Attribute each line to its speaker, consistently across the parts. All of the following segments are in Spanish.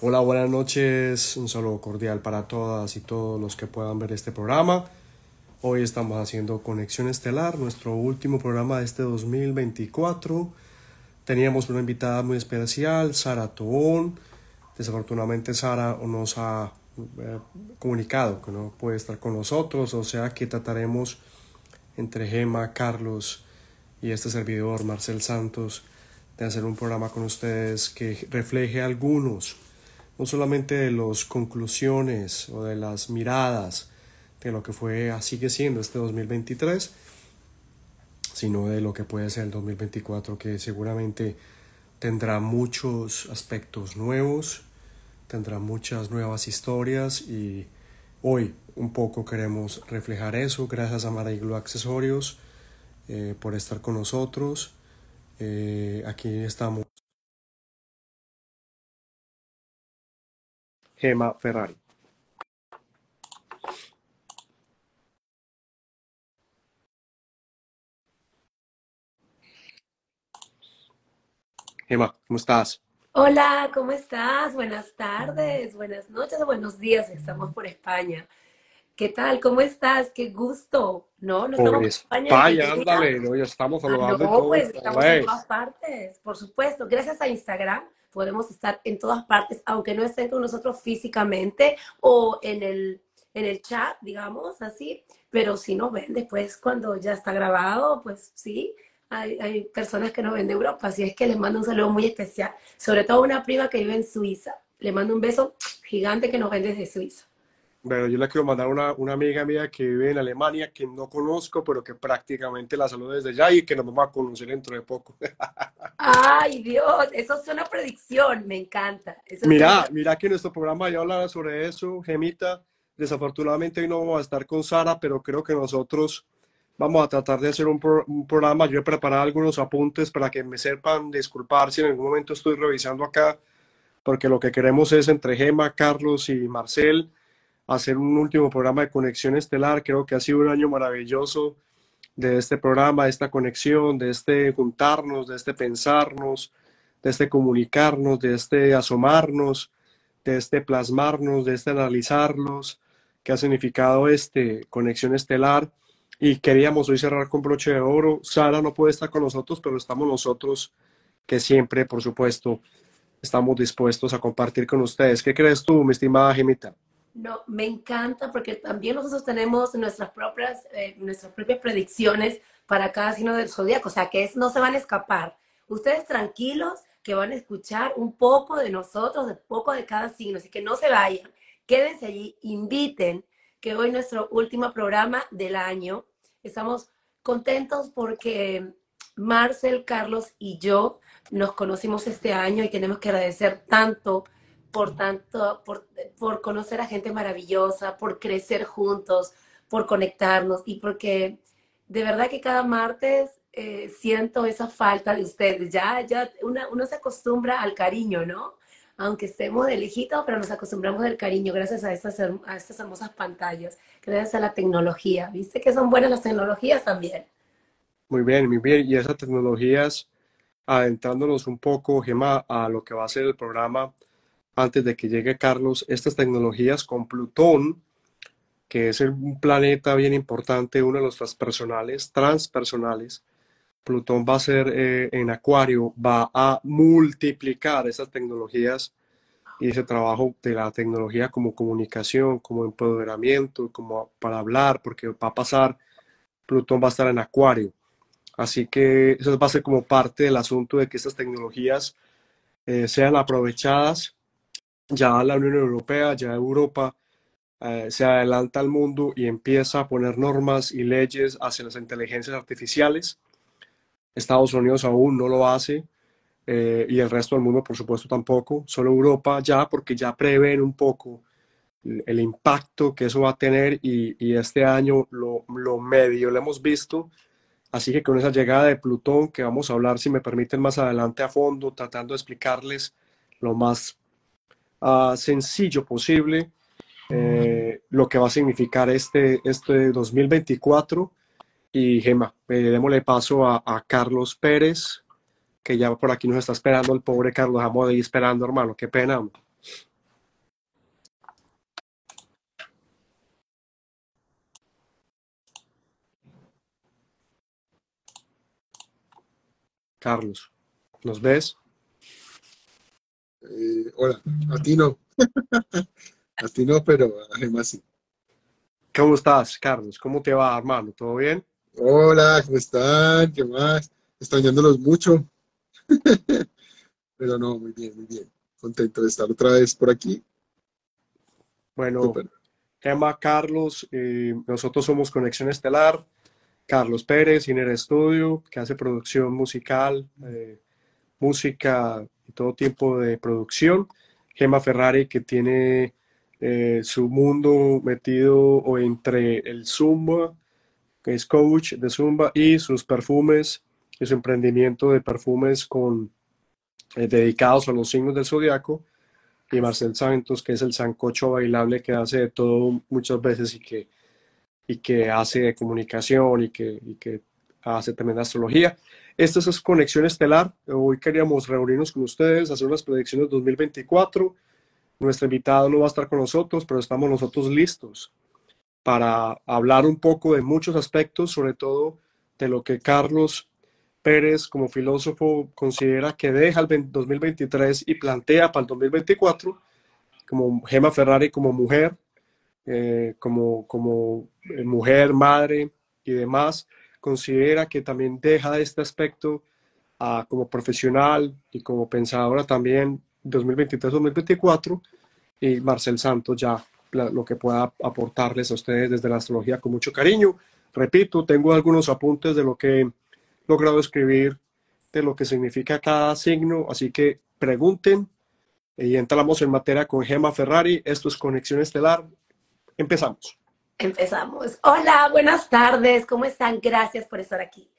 Speaker 1: Hola, buenas noches. Un saludo cordial para todas y todos los que puedan ver este programa. Hoy estamos haciendo Conexión Estelar, nuestro último programa de este 2024. Teníamos una invitada muy especial, Sara Tobón. Desafortunadamente Sara nos ha eh, comunicado que no puede estar con nosotros, o sea que trataremos entre Gema, Carlos y este servidor, Marcel Santos, de hacer un programa con ustedes que refleje algunos no solamente de las conclusiones o de las miradas de lo que fue, sigue siendo este 2023, sino de lo que puede ser el 2024, que seguramente tendrá muchos aspectos nuevos, tendrá muchas nuevas historias y hoy un poco queremos reflejar eso. Gracias a Mariglo Accesorios eh, por estar con nosotros. Eh, aquí estamos Gema Ferrari. Gema, ¿cómo estás?
Speaker 2: Hola, ¿cómo estás? Buenas tardes, buenas noches, buenos días. Estamos por España. ¿Qué tal? ¿Cómo estás? Qué gusto. No, no estamos
Speaker 1: por España. España ándale, no, ya estamos ah, saludando.
Speaker 2: no, pues estamos en todas partes, por supuesto. Gracias a Instagram podemos estar en todas partes, aunque no estén con nosotros físicamente o en el, en el chat, digamos así, pero si nos ven después cuando ya está grabado, pues sí, hay, hay, personas que nos ven de Europa, así es que les mando un saludo muy especial, sobre todo una prima que vive en Suiza, le mando un beso gigante que nos ven desde Suiza.
Speaker 1: Bueno, yo le quiero mandar una, una amiga mía que vive en Alemania, que no conozco, pero que prácticamente la saludo desde allá y que nos vamos a conocer dentro de poco.
Speaker 2: Ay, Dios, eso es una predicción, me encanta.
Speaker 1: mira, mira que nuestro programa ya hablará sobre eso, Gemita. Desafortunadamente hoy no vamos a estar con Sara, pero creo que nosotros vamos a tratar de hacer un, un programa. Yo he preparado algunos apuntes para que me sepan disculpar si en algún momento estoy revisando acá, porque lo que queremos es entre Gema, Carlos y Marcel hacer un último programa de conexión estelar. Creo que ha sido un año maravilloso de este programa, de esta conexión, de este juntarnos, de este pensarnos, de este comunicarnos, de este asomarnos, de este plasmarnos, de este analizarlos, que ha significado este conexión estelar. Y queríamos hoy cerrar con broche de oro. Sara no puede estar con nosotros, pero estamos nosotros que siempre, por supuesto, estamos dispuestos a compartir con ustedes. ¿Qué crees tú, mi estimada Gemita?
Speaker 2: No, me encanta porque también nosotros tenemos nuestras propias, eh, nuestras propias predicciones para cada signo del zodiaco, o sea que es, no se van a escapar. Ustedes tranquilos que van a escuchar un poco de nosotros, un poco de cada signo, así que no se vayan, quédense allí, inviten que hoy nuestro último programa del año. Estamos contentos porque Marcel, Carlos y yo nos conocimos este año y tenemos que agradecer tanto por tanto, por, conocer a gente maravillosa, por crecer juntos, por conectarnos y porque de verdad que cada martes eh, siento esa falta de ustedes. Ya, ya uno se acostumbra al cariño, ¿no? Aunque estemos de lejito, pero nos acostumbramos al cariño gracias a estas, a estas hermosas pantallas, gracias a la tecnología. ¿Viste que son buenas las tecnologías también?
Speaker 1: Muy bien, muy bien. Y esas tecnologías, adentrándonos un poco, Gemma, a lo que va a ser el programa, antes de que llegue Carlos, estas tecnologías con Plutón, que es un planeta bien importante, uno de los transpersonales, transpersonales. Plutón va a ser eh, en Acuario, va a multiplicar esas tecnologías y ese trabajo de la tecnología como comunicación, como empoderamiento, como para hablar, porque va a pasar, Plutón va a estar en Acuario. Así que eso va a ser como parte del asunto de que estas tecnologías eh, sean aprovechadas ya la Unión Europea, ya Europa eh, se adelanta al mundo y empieza a poner normas y leyes hacia las inteligencias artificiales. Estados Unidos aún no lo hace eh, y el resto del mundo, por supuesto, tampoco. Solo Europa ya, porque ya prevén un poco el, impacto que eso va a tener y, este año lo, lo, medio lo hemos visto. Así que con esa llegada de Plutón, que vamos a hablar, si me permiten, más adelante a fondo, tratando de explicarles lo más Ah, sencillo posible eh, lo que va a significar este, este 2024. Y Gemma, eh, démosle paso a, Carlos Pérez, que ya por aquí nos está esperando el pobre Carlos Amo de ahí esperando, hermano. Qué pena. Carlos, ¿nos ves?
Speaker 3: Eh, hola, a ti no. a ti no, pero además sí.
Speaker 1: ¿Cómo estás, Carlos? ¿Cómo te va, hermano? ¿Todo bien?
Speaker 3: Hola, ¿cómo están? ¿Qué más? Extrañándolos mucho. pero no, muy bien, muy bien. Contento de estar otra vez por aquí.
Speaker 1: Bueno, Emma, Carlos, eh, nosotros somos Conexión Estelar. Carlos Pérez, Iner Studio, que hace producción musical, eh, música y todo tipo de producción. Gemma Ferrari, que tiene eh, su mundo metido entre el Zumba, que es coach de Zumba, y sus perfumes, y su emprendimiento de perfumes con, eh, dedicados a los signos del zodiaco. Y Marcel Santos, que es el sancocho bailable que hace de todo muchas veces y que y que hace comunicación y que, y que hace también astrología. Esta es Conexión Estelar. Hoy queríamos reunirnos con ustedes, hacer unas predicciones 2024. Nuestro invitado no va a estar con nosotros, pero estamos nosotros listos para hablar un poco de muchos aspectos, sobre todo de lo que Carlos Pérez como filósofo considera que deja el 2023 y plantea para el 2024, como Gema Ferrari como mujer, eh, como, como eh, mujer, madre y demás, considera que también deja este aspecto uh, como profesional y como pensadora también 2023-2024 y Marcel Santos ya lo que pueda aportarles a ustedes desde la astrología con mucho cariño. Repito, tengo algunos apuntes de lo que he logrado escribir, de lo que significa cada signo, así que pregunten y entramos en materia con Gemma Ferrari. Esto es Conexión Estelar. Empezamos.
Speaker 2: Empezamos. Hola, buenas tardes. ¿Cómo están? Gracias por estar aquí.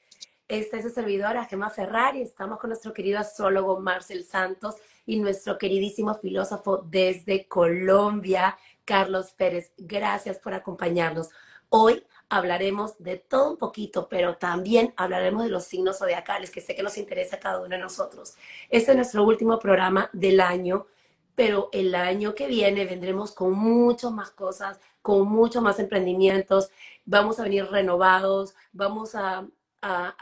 Speaker 2: Esta es su servidora, Gemma Ferrari. Estamos con nuestro querido astrólogo Marcel Santos y nuestro queridísimo filósofo desde Colombia, Carlos Pérez. Gracias por acompañarnos. Hoy hablaremos de todo un poquito, pero también hablaremos de los signos zodiacales, que sé que nos interesa a cada uno de nosotros. Este es nuestro último programa del año pero el año que viene vendremos con muchas más cosas, con muchos más emprendimientos, vamos a venir renovados, vamos a,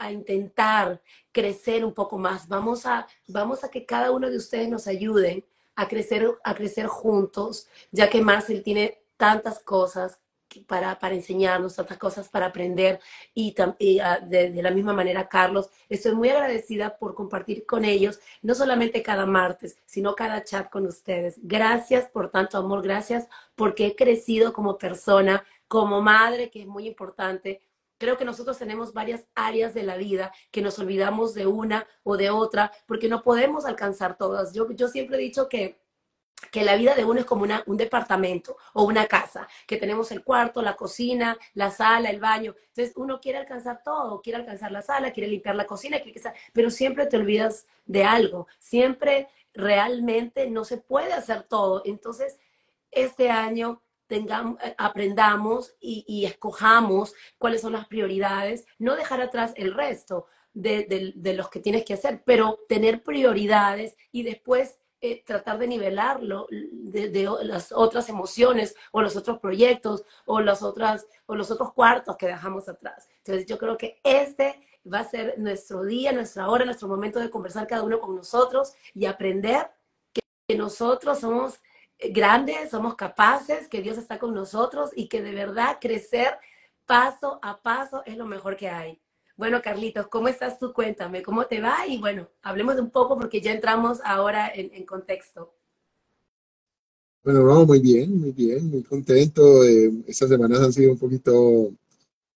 Speaker 2: intentar crecer un poco más, vamos a, vamos a que cada uno de ustedes nos ayuden a crecer, a crecer juntos, ya que Marcel tiene tantas cosas para, para enseñarnos, tantas cosas para aprender y, ah, de, de, la misma manera, Carlos, estoy muy agradecida por compartir con ellos, no solamente cada martes, sino cada chat con ustedes. Gracias por tanto amor, gracias porque he crecido como persona, como madre, que es muy importante. Creo que nosotros tenemos varias áreas de la vida que nos olvidamos de una o de otra porque no podemos alcanzar todas. Yo, yo siempre he dicho que que la vida de uno es como un departamento o una casa, que tenemos el cuarto, la cocina, la sala, el baño. Entonces uno quiere alcanzar todo, quiere alcanzar la sala, quiere limpiar la cocina, quiere pero siempre te olvidas de algo, siempre realmente no se puede hacer todo. Entonces, este año eh, aprendamos y, y, escojamos cuáles son las prioridades, no dejar atrás el resto de, de los que tienes que hacer, pero tener prioridades y después eh, tratar de nivelarlo de, las otras emociones o los otros proyectos o, las otras, o los otros cuartos que dejamos atrás. Entonces yo creo que este va a ser nuestro día, nuestra hora, nuestro momento de conversar cada uno con nosotros y aprender que, que nosotros somos grandes, somos capaces, que Dios está con nosotros y que de verdad crecer paso a paso es lo mejor que hay. Bueno, Carlitos, ¿cómo estás tú? Cuéntame, ¿cómo te va? Y bueno, hablemos un poco porque ya entramos ahora en, contexto.
Speaker 3: Bueno, vamos muy bien, muy bien, muy contento. Eh, estas semanas han sido un poquito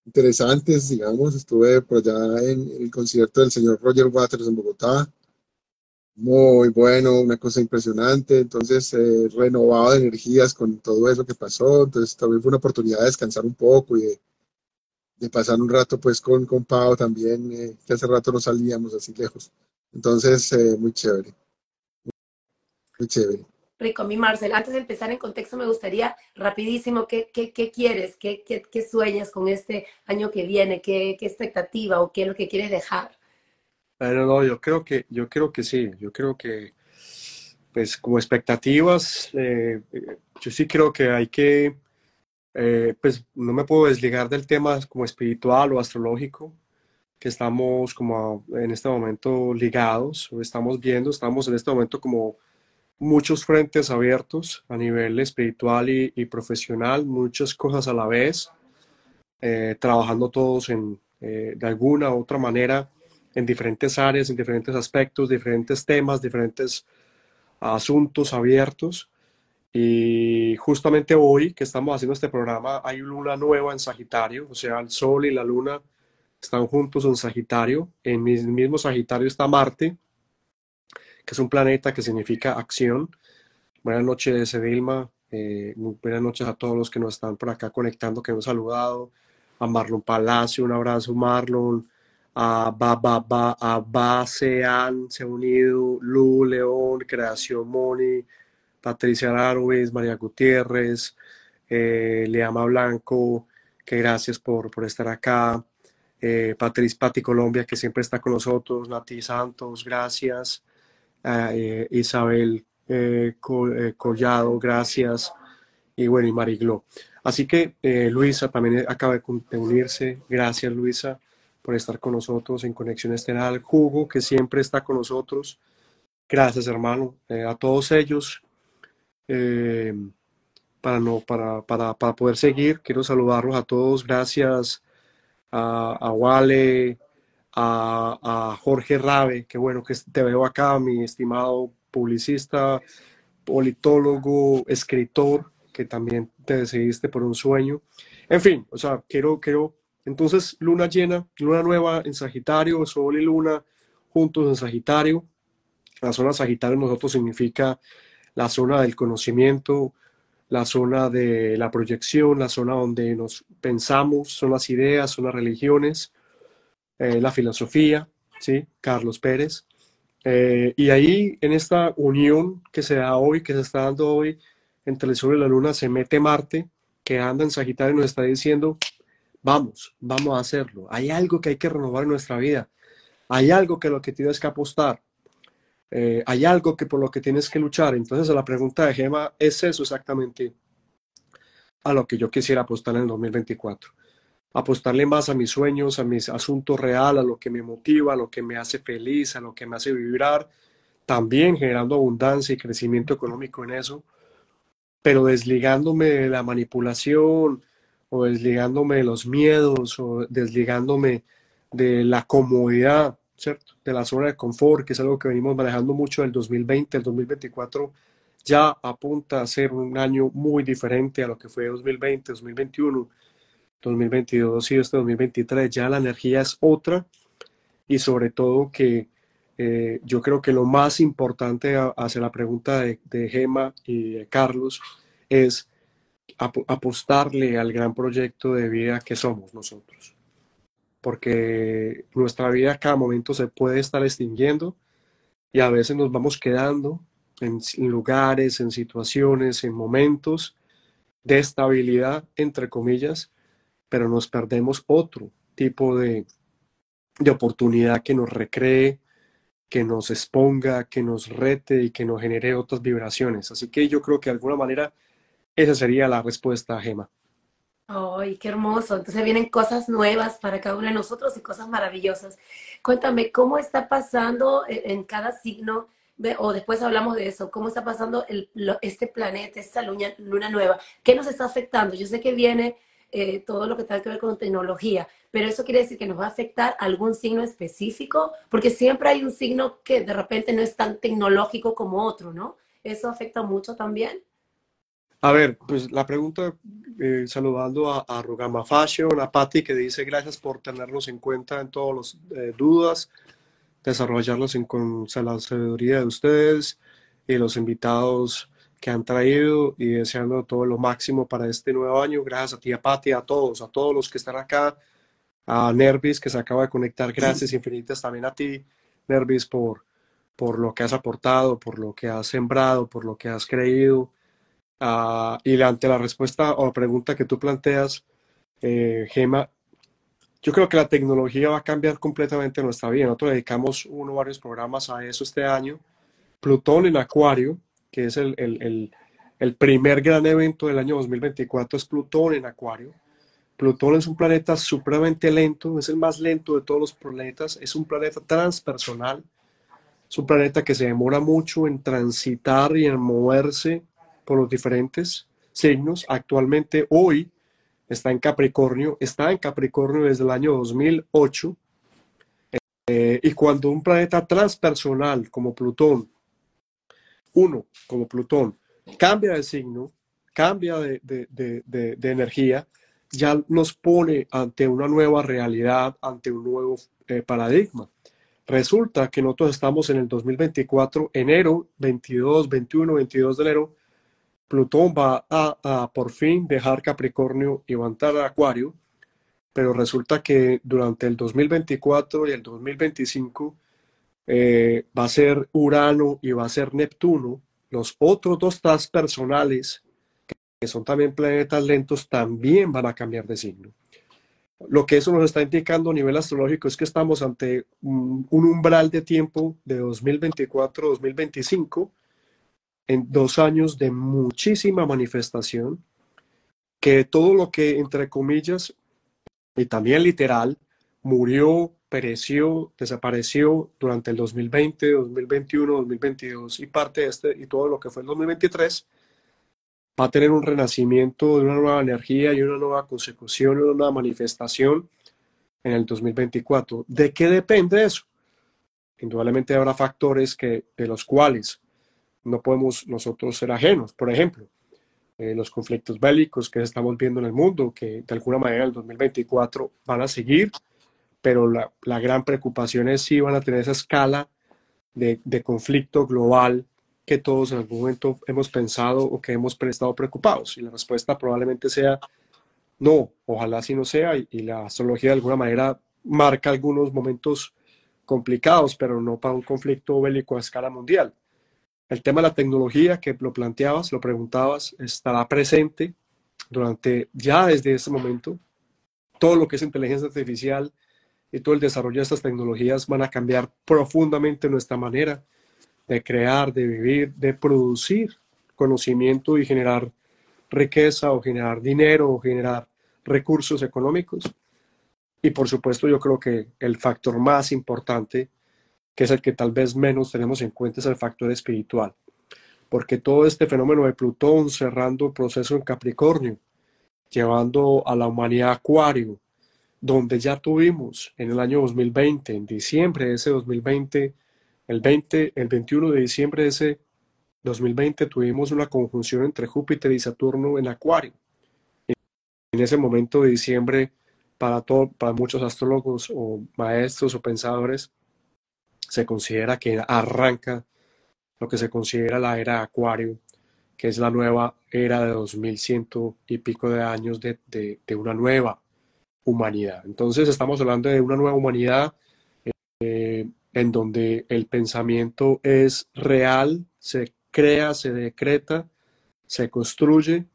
Speaker 3: interesantes, digamos. Estuve por allá en el concierto del señor Roger Waters en Bogotá. Muy bueno, una cosa impresionante. Entonces, eh, renovado de energías con todo eso que pasó. Entonces, también fue una oportunidad de descansar un poco y de de pasar un rato pues con, con Pau también, eh, que hace rato no salíamos así lejos. Entonces, eh, muy chévere. Muy chévere.
Speaker 2: Rico, mi Marcel, antes de empezar en contexto, me gustaría rapidísimo, ¿qué, qué, qué quieres? ¿Qué, ¿Qué, qué, sueñas con este año que viene? ¿Qué, ¿Qué expectativa o qué es lo que quieres dejar?
Speaker 1: Bueno, no, yo creo que, yo creo que sí, yo creo que, pues como expectativas, eh, yo sí creo que hay que eh, pues no me puedo desligar del tema como espiritual o astrológico, que estamos como en este momento ligados, o estamos viendo, estamos en este momento como muchos frentes abiertos a nivel espiritual y, profesional, muchas cosas a la vez, eh, trabajando todos en, eh, de alguna u otra manera en diferentes áreas, en diferentes aspectos, diferentes temas, diferentes asuntos abiertos. Y justamente hoy que estamos haciendo este programa hay luna nueva en Sagitario, o sea, el Sol y la Luna están juntos en Sagitario. En el mismo Sagitario está Marte, que es un planeta que significa acción. Buenas noches, Edilma. Eh, buenas noches a todos los que nos están por acá conectando, que han saludado. A Marlon Palacio, un abrazo, Marlon. A Ba Ba a Basean, se ha unido. Lu León, Creación Moni. Patricia Araruiz, María Gutiérrez, eh, Leama Blanco, que gracias por, por estar acá. Eh, Patriz Pati Colombia, que siempre está con nosotros, Nati Santos, gracias, eh, Isabel eh, eh, Collado, gracias, y bueno, y Mariglo. Así que Luisa también acaba de unirse, gracias Luisa por estar con nosotros en Conexión Estelar, Jugo, que siempre está con nosotros, gracias hermano, a todos ellos. Para, no, para, para, para poder seguir, quiero saludarlos a todos, gracias a, Wale, a, Jorge Rabe, que bueno que te veo acá, mi estimado publicista, politólogo, escritor, que también te decidiste por un sueño. En fin, o sea, quiero, quiero, entonces, luna llena, luna nueva en Sagitario, Sol y Luna juntos en Sagitario. La zona Sagitario nosotros significa la zona del conocimiento, la zona de la proyección, la zona donde nos pensamos, son las ideas, son las religiones, eh, la filosofía, ¿sí? Carlos Pérez. Eh, y ahí, en esta unión que se da hoy, que se está dando hoy entre el Sol y la Luna, se mete Marte, que anda en Sagitario y nos está diciendo, vamos, vamos a hacerlo. Hay algo que hay que renovar en nuestra vida. Hay algo que lo que tienes que apostar. Eh, hay algo que por lo que tienes que luchar. Entonces la pregunta de Gema es eso exactamente a lo que yo quisiera apostar en el 2024. Apostarle más a mis sueños, a mis asuntos reales, a lo que me motiva, a lo que me hace feliz, a lo que me hace vibrar, también generando abundancia y crecimiento económico en eso, pero desligándome de la manipulación o desligándome de los miedos o desligándome de la comodidad de la zona de confort, que es algo que venimos manejando mucho del 2020, el 2024 ya apunta a ser un año muy diferente a lo que fue 2020, 2021, 2022 y este 2023. Ya la energía es otra y sobre todo que eh, yo creo que lo más importante hacia la pregunta de, de Gema y de Carlos es apostarle al gran proyecto de vida que somos nosotros porque nuestra vida a cada momento se puede estar extinguiendo y a veces nos vamos quedando en lugares, en situaciones, en momentos de estabilidad, entre comillas, pero nos perdemos otro tipo de, de oportunidad que nos recree, que nos exponga, que nos rete y que nos genere otras vibraciones. Así que yo creo que de alguna manera esa sería la respuesta, Gema.
Speaker 2: ¡Ay, qué hermoso! Entonces vienen cosas nuevas para cada uno de nosotros y cosas maravillosas. Cuéntame, ¿cómo está pasando en cada signo? O después hablamos de eso, ¿cómo está pasando este planeta, esta luna, luna, nueva? ¿Qué nos está afectando? Yo sé que viene eh, todo lo que tiene que ver con tecnología, pero eso quiere decir que nos va a afectar algún signo específico, porque siempre hay un signo que de repente no es tan tecnológico como otro, ¿no? ¿Eso afecta mucho también?
Speaker 1: A ver, pues la pregunta, eh, saludando a, a Rugama Fashion, a Patti, que dice gracias por tenernos en cuenta en todas las eh, dudas, desarrollarlos en, con la sabiduría de ustedes y los invitados que han traído y deseando todo lo máximo para este nuevo año. Gracias a ti, a Patti, a todos, a todos los que están acá, a Nervis que se acaba de conectar. Gracias infinitas también a ti, Nervis, por, por lo que has aportado, por lo que has sembrado, por lo que has creído Ah, y ante la respuesta o pregunta que tú planteas, eh, Gema, yo creo que la tecnología va a cambiar completamente nuestra vida. Nosotros dedicamos uno o varios programas a eso este año. Plutón en Acuario, que es el, el, el, el primer gran evento del año 2024, es Plutón en Acuario. Plutón es un planeta supremamente lento, es el más lento de todos los planetas, es un planeta transpersonal, es un planeta que se demora mucho en transitar y en moverse por los diferentes signos. Actualmente, hoy, está en Capricornio, está en Capricornio desde el año 2008. Eh, y cuando un planeta transpersonal como Plutón, uno como Plutón, cambia de signo, cambia de, de, energía, ya nos pone ante una nueva realidad, ante un nuevo eh, paradigma. Resulta que nosotros estamos en el 2024, enero 22, 21, 22 de enero, Plutón va a, por fin dejar Capricornio y va a entrar a Acuario, pero resulta que durante el 2024 y el 2025 eh, va a ser Urano y va a ser Neptuno, los otros dos transpersonales, que son también planetas lentos, también van a cambiar de signo. Lo que eso nos está indicando a nivel astrológico es que estamos ante un, un umbral de tiempo de 2024-2025 en dos años de muchísima manifestación, que todo lo que, entre comillas, y también literal, murió, pereció, desapareció durante el 2020, 2021, 2022 y parte de este y todo lo que fue el 2023, va a tener un renacimiento de una nueva energía y una nueva consecución, una nueva manifestación en el 2024. ¿De qué depende eso? Indudablemente habrá factores que, de los cuales no podemos nosotros ser ajenos. Por ejemplo, eh, los conflictos bélicos que estamos viendo en el mundo, que de alguna manera el 2024 van a seguir, pero la, la gran preocupación es si van a tener esa escala de, de, conflicto global que todos en algún momento hemos pensado o que hemos estado preocupados. Y la respuesta probablemente sea no, ojalá así no sea, y, y la astrología de alguna manera marca algunos momentos complicados, pero no para un conflicto bélico a escala mundial. El tema de la tecnología que lo planteabas, lo preguntabas, estará presente durante ya desde ese momento. Todo lo que es inteligencia artificial y todo el desarrollo de estas tecnologías van a cambiar profundamente nuestra manera de crear, de vivir, de producir conocimiento y generar riqueza o generar dinero o generar recursos económicos. Y por supuesto yo creo que el factor más importante que es el que tal vez menos tenemos en cuenta, es el factor espiritual. Porque todo este fenómeno de Plutón cerrando el proceso en Capricornio, llevando a la humanidad a Acuario, donde ya tuvimos en el año 2020, en diciembre de ese 2020, el 20, el 21 de diciembre de ese 2020 tuvimos una conjunción entre Júpiter y Saturno en Acuario. En ese momento de diciembre, para, todo, para muchos astrólogos o maestros o pensadores, se considera que arranca lo que se considera la era Acuario, que es la nueva era de 2100 y pico de años de, de, una nueva humanidad. Entonces estamos hablando de una nueva humanidad eh, en donde el pensamiento es real, se crea, se decreta, se construye,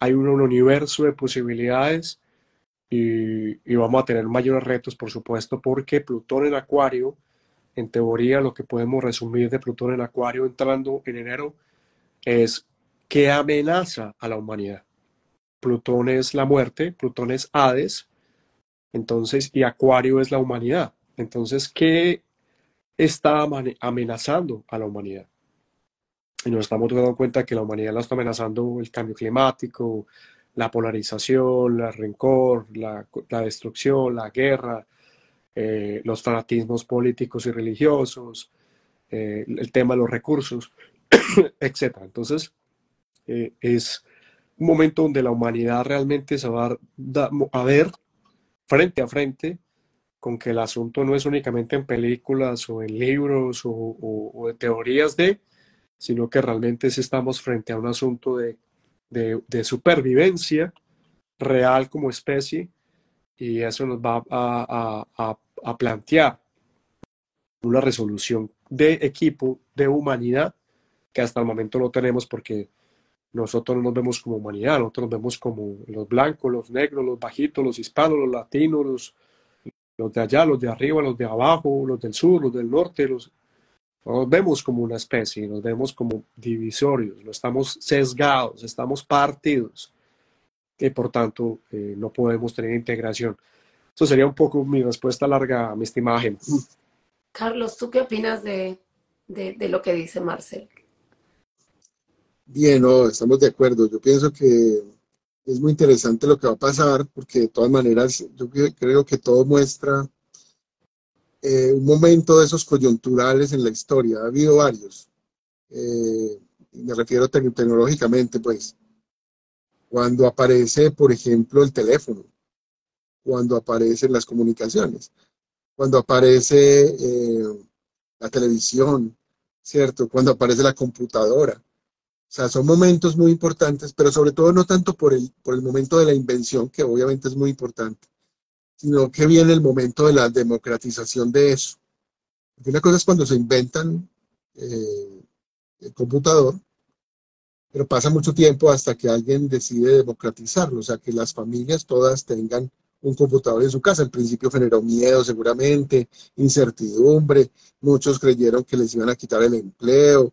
Speaker 1: hay un, universo de posibilidades y, y, vamos a tener mayores retos, por supuesto, porque Plutón en Acuario en teoría, lo que podemos resumir de Plutón en Acuario entrando en enero es que amenaza a la humanidad. Plutón es la muerte, Plutón es Hades, entonces, y Acuario es la humanidad. Entonces, ¿qué está amenazando a la humanidad? Y nos estamos dando cuenta que la humanidad la está amenazando el cambio climático, la polarización, el rencor, la, la destrucción, la guerra, eh, los fanatismos políticos y religiosos, eh, el tema de los recursos, etc. Entonces, eh, es un momento donde la humanidad realmente se va a, ver frente a frente con que el asunto no es únicamente en películas o en libros o, de teorías de, sino que realmente estamos frente a un asunto de, de supervivencia real como especie y eso nos va a, plantear una resolución de equipo, de humanidad, que hasta el momento no tenemos porque nosotros no nos vemos como humanidad, nosotros nos vemos como los blancos, los negros, los bajitos, los hispanos, los latinos, los, de allá, los de arriba, los de abajo, los del sur, los del norte, los, nos vemos como una especie, nos vemos como divisorios, no estamos sesgados, estamos partidos. Y por tanto eh, no podemos tener integración. Eso sería un poco mi respuesta larga, mi estimada
Speaker 2: Carlos, ¿tú qué opinas de, de, lo que dice Marcel?
Speaker 3: Bien, no, estamos de acuerdo. Yo pienso que es muy interesante lo que va a pasar, porque de todas maneras yo creo que todo muestra eh, un momento de esos coyunturales en la historia. Ha habido varios. Eh, me refiero tecnológicamente, pues. Cuando aparece, por ejemplo, el teléfono, cuando aparecen las comunicaciones, cuando aparece eh, la televisión, ¿cierto? Cuando aparece la computadora. O sea, son momentos muy importantes, pero sobre todo no tanto por el, por el momento de la invención, que obviamente es muy importante, sino que viene el momento de la democratización de eso. Porque una cosa es cuando se inventan eh, el computador, pero pasa mucho tiempo hasta que alguien decide democratizarlo, o sea, que las familias todas tengan un computador en su casa. Al principio generó miedo seguramente, incertidumbre, muchos creyeron que les iban a quitar el empleo, o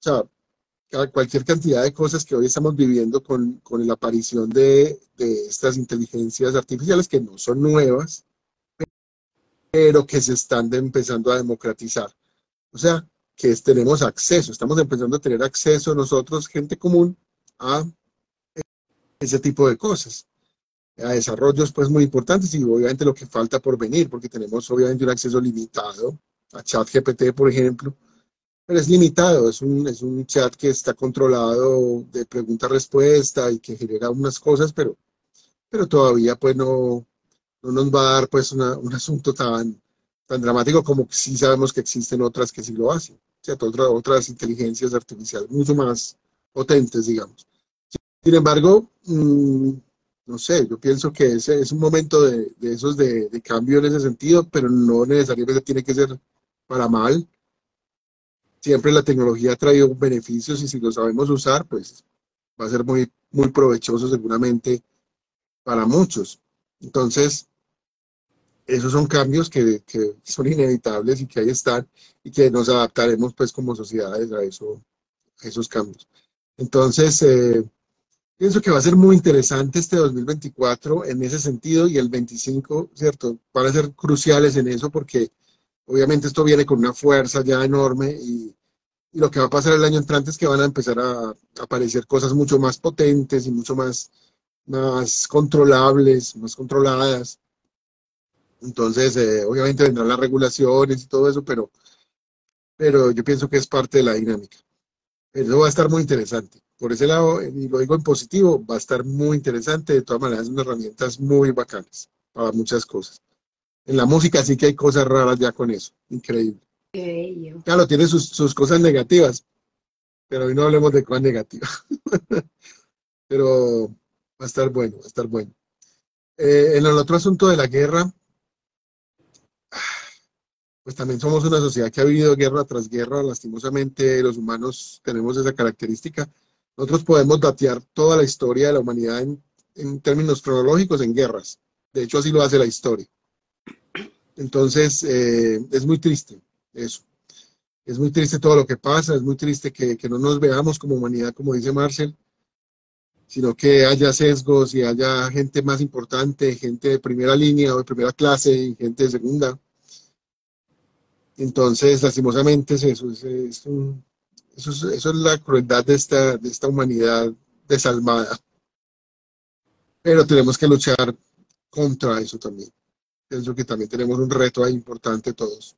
Speaker 3: sea, cualquier cantidad de cosas que hoy estamos viviendo con, con la aparición de, de, estas inteligencias artificiales que no son nuevas, pero que se están empezando a democratizar. O sea, que tenemos acceso, estamos empezando a tener acceso nosotros, gente común, a ese tipo de cosas, a desarrollos pues muy importantes y obviamente lo que falta por venir, porque tenemos obviamente un acceso limitado a ChatGPT, por ejemplo, pero es limitado, es un, es un chat que está controlado de pregunta-respuesta y que genera unas cosas, pero, pero todavía pues no, no nos va a dar pues un asunto tan, tan dramático como si sabemos que existen otras que sí lo hacen, ¿cierto? Otras, otras inteligencias artificiales mucho más potentes, digamos. Sin embargo, mm, no sé, yo pienso que ese es un momento de, de esos de, de, cambio en ese sentido, pero no necesariamente tiene que ser para mal. Siempre la tecnología ha traído beneficios y si lo sabemos usar, pues va a ser muy, muy provechoso seguramente para muchos. Entonces, esos son cambios que, que, son inevitables y que ahí están y que nos adaptaremos pues como sociedades a, eso, a esos cambios. Entonces, eh, pienso que va a ser muy interesante este 2024 en ese sentido y el 25, ¿cierto? Van a ser cruciales en eso porque obviamente esto viene con una fuerza ya enorme y, y lo que va a pasar el año entrante es que van a empezar a, a aparecer cosas mucho más potentes y mucho más, más controlables, más controladas entonces, eh, obviamente vendrán las regulaciones y todo eso, pero, pero yo pienso que es parte de la dinámica. Eso va a estar muy interesante. Por ese lado, y lo digo en positivo, va a estar muy interesante. De todas maneras, son herramientas muy bacanas para muchas cosas. En la música sí que hay cosas raras ya con eso. Increíble. Claro, tiene sus, sus cosas negativas, pero hoy no hablemos de cosas negativas. pero va a estar bueno, va a estar bueno. Eh, en el otro asunto de la guerra, pues también somos una sociedad que ha vivido guerra tras guerra. Lastimosamente, los humanos tenemos esa característica. Nosotros podemos datear toda la historia de la humanidad en, términos cronológicos en guerras. De hecho, así lo hace la historia. Entonces, eh, es muy triste eso. Es muy triste todo lo que pasa, es muy triste que no nos veamos como humanidad, como dice Marcel, sino que haya sesgos y haya gente más importante, gente de primera línea o de primera clase y gente de segunda entonces, lastimosamente, eso, es, la crueldad de esta, de esta humanidad desalmada. Pero tenemos que luchar contra eso también. Pienso que también tenemos un reto ahí importante todos.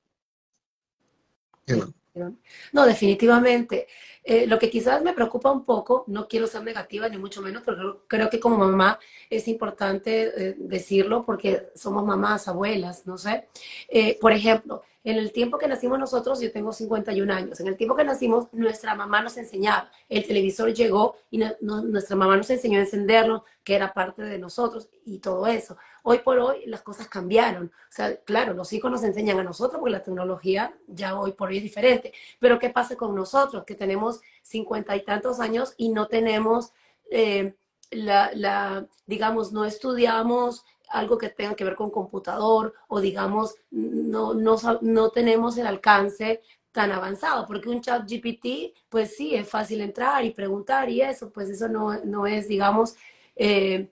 Speaker 2: No, definitivamente. Eh, lo que quizás me preocupa un poco, no quiero ser negativa ni mucho menos, pero creo que como mamá es importante eh, decirlo porque somos mamás, abuelas, no sé. Eh, por ejemplo, en el tiempo que nacimos nosotros, yo tengo 51 años, en el tiempo que nacimos, nuestra mamá nos enseñaba, el televisor llegó y nuestra mamá nos enseñó a encenderlo, que era parte de nosotros y todo eso. Hoy por hoy las cosas cambiaron. O sea, claro, los hijos nos enseñan a nosotros porque la tecnología ya hoy por hoy es diferente. Pero ¿qué pasa con nosotros que tenemos cincuenta y tantos años y no tenemos... Eh, la, la, digamos, no estudiamos algo que tenga que ver con computador o digamos, no, no, no tenemos el alcance tan avanzado, porque un chat GPT, pues sí, es fácil entrar y preguntar y eso, pues eso no, no es, digamos, eh,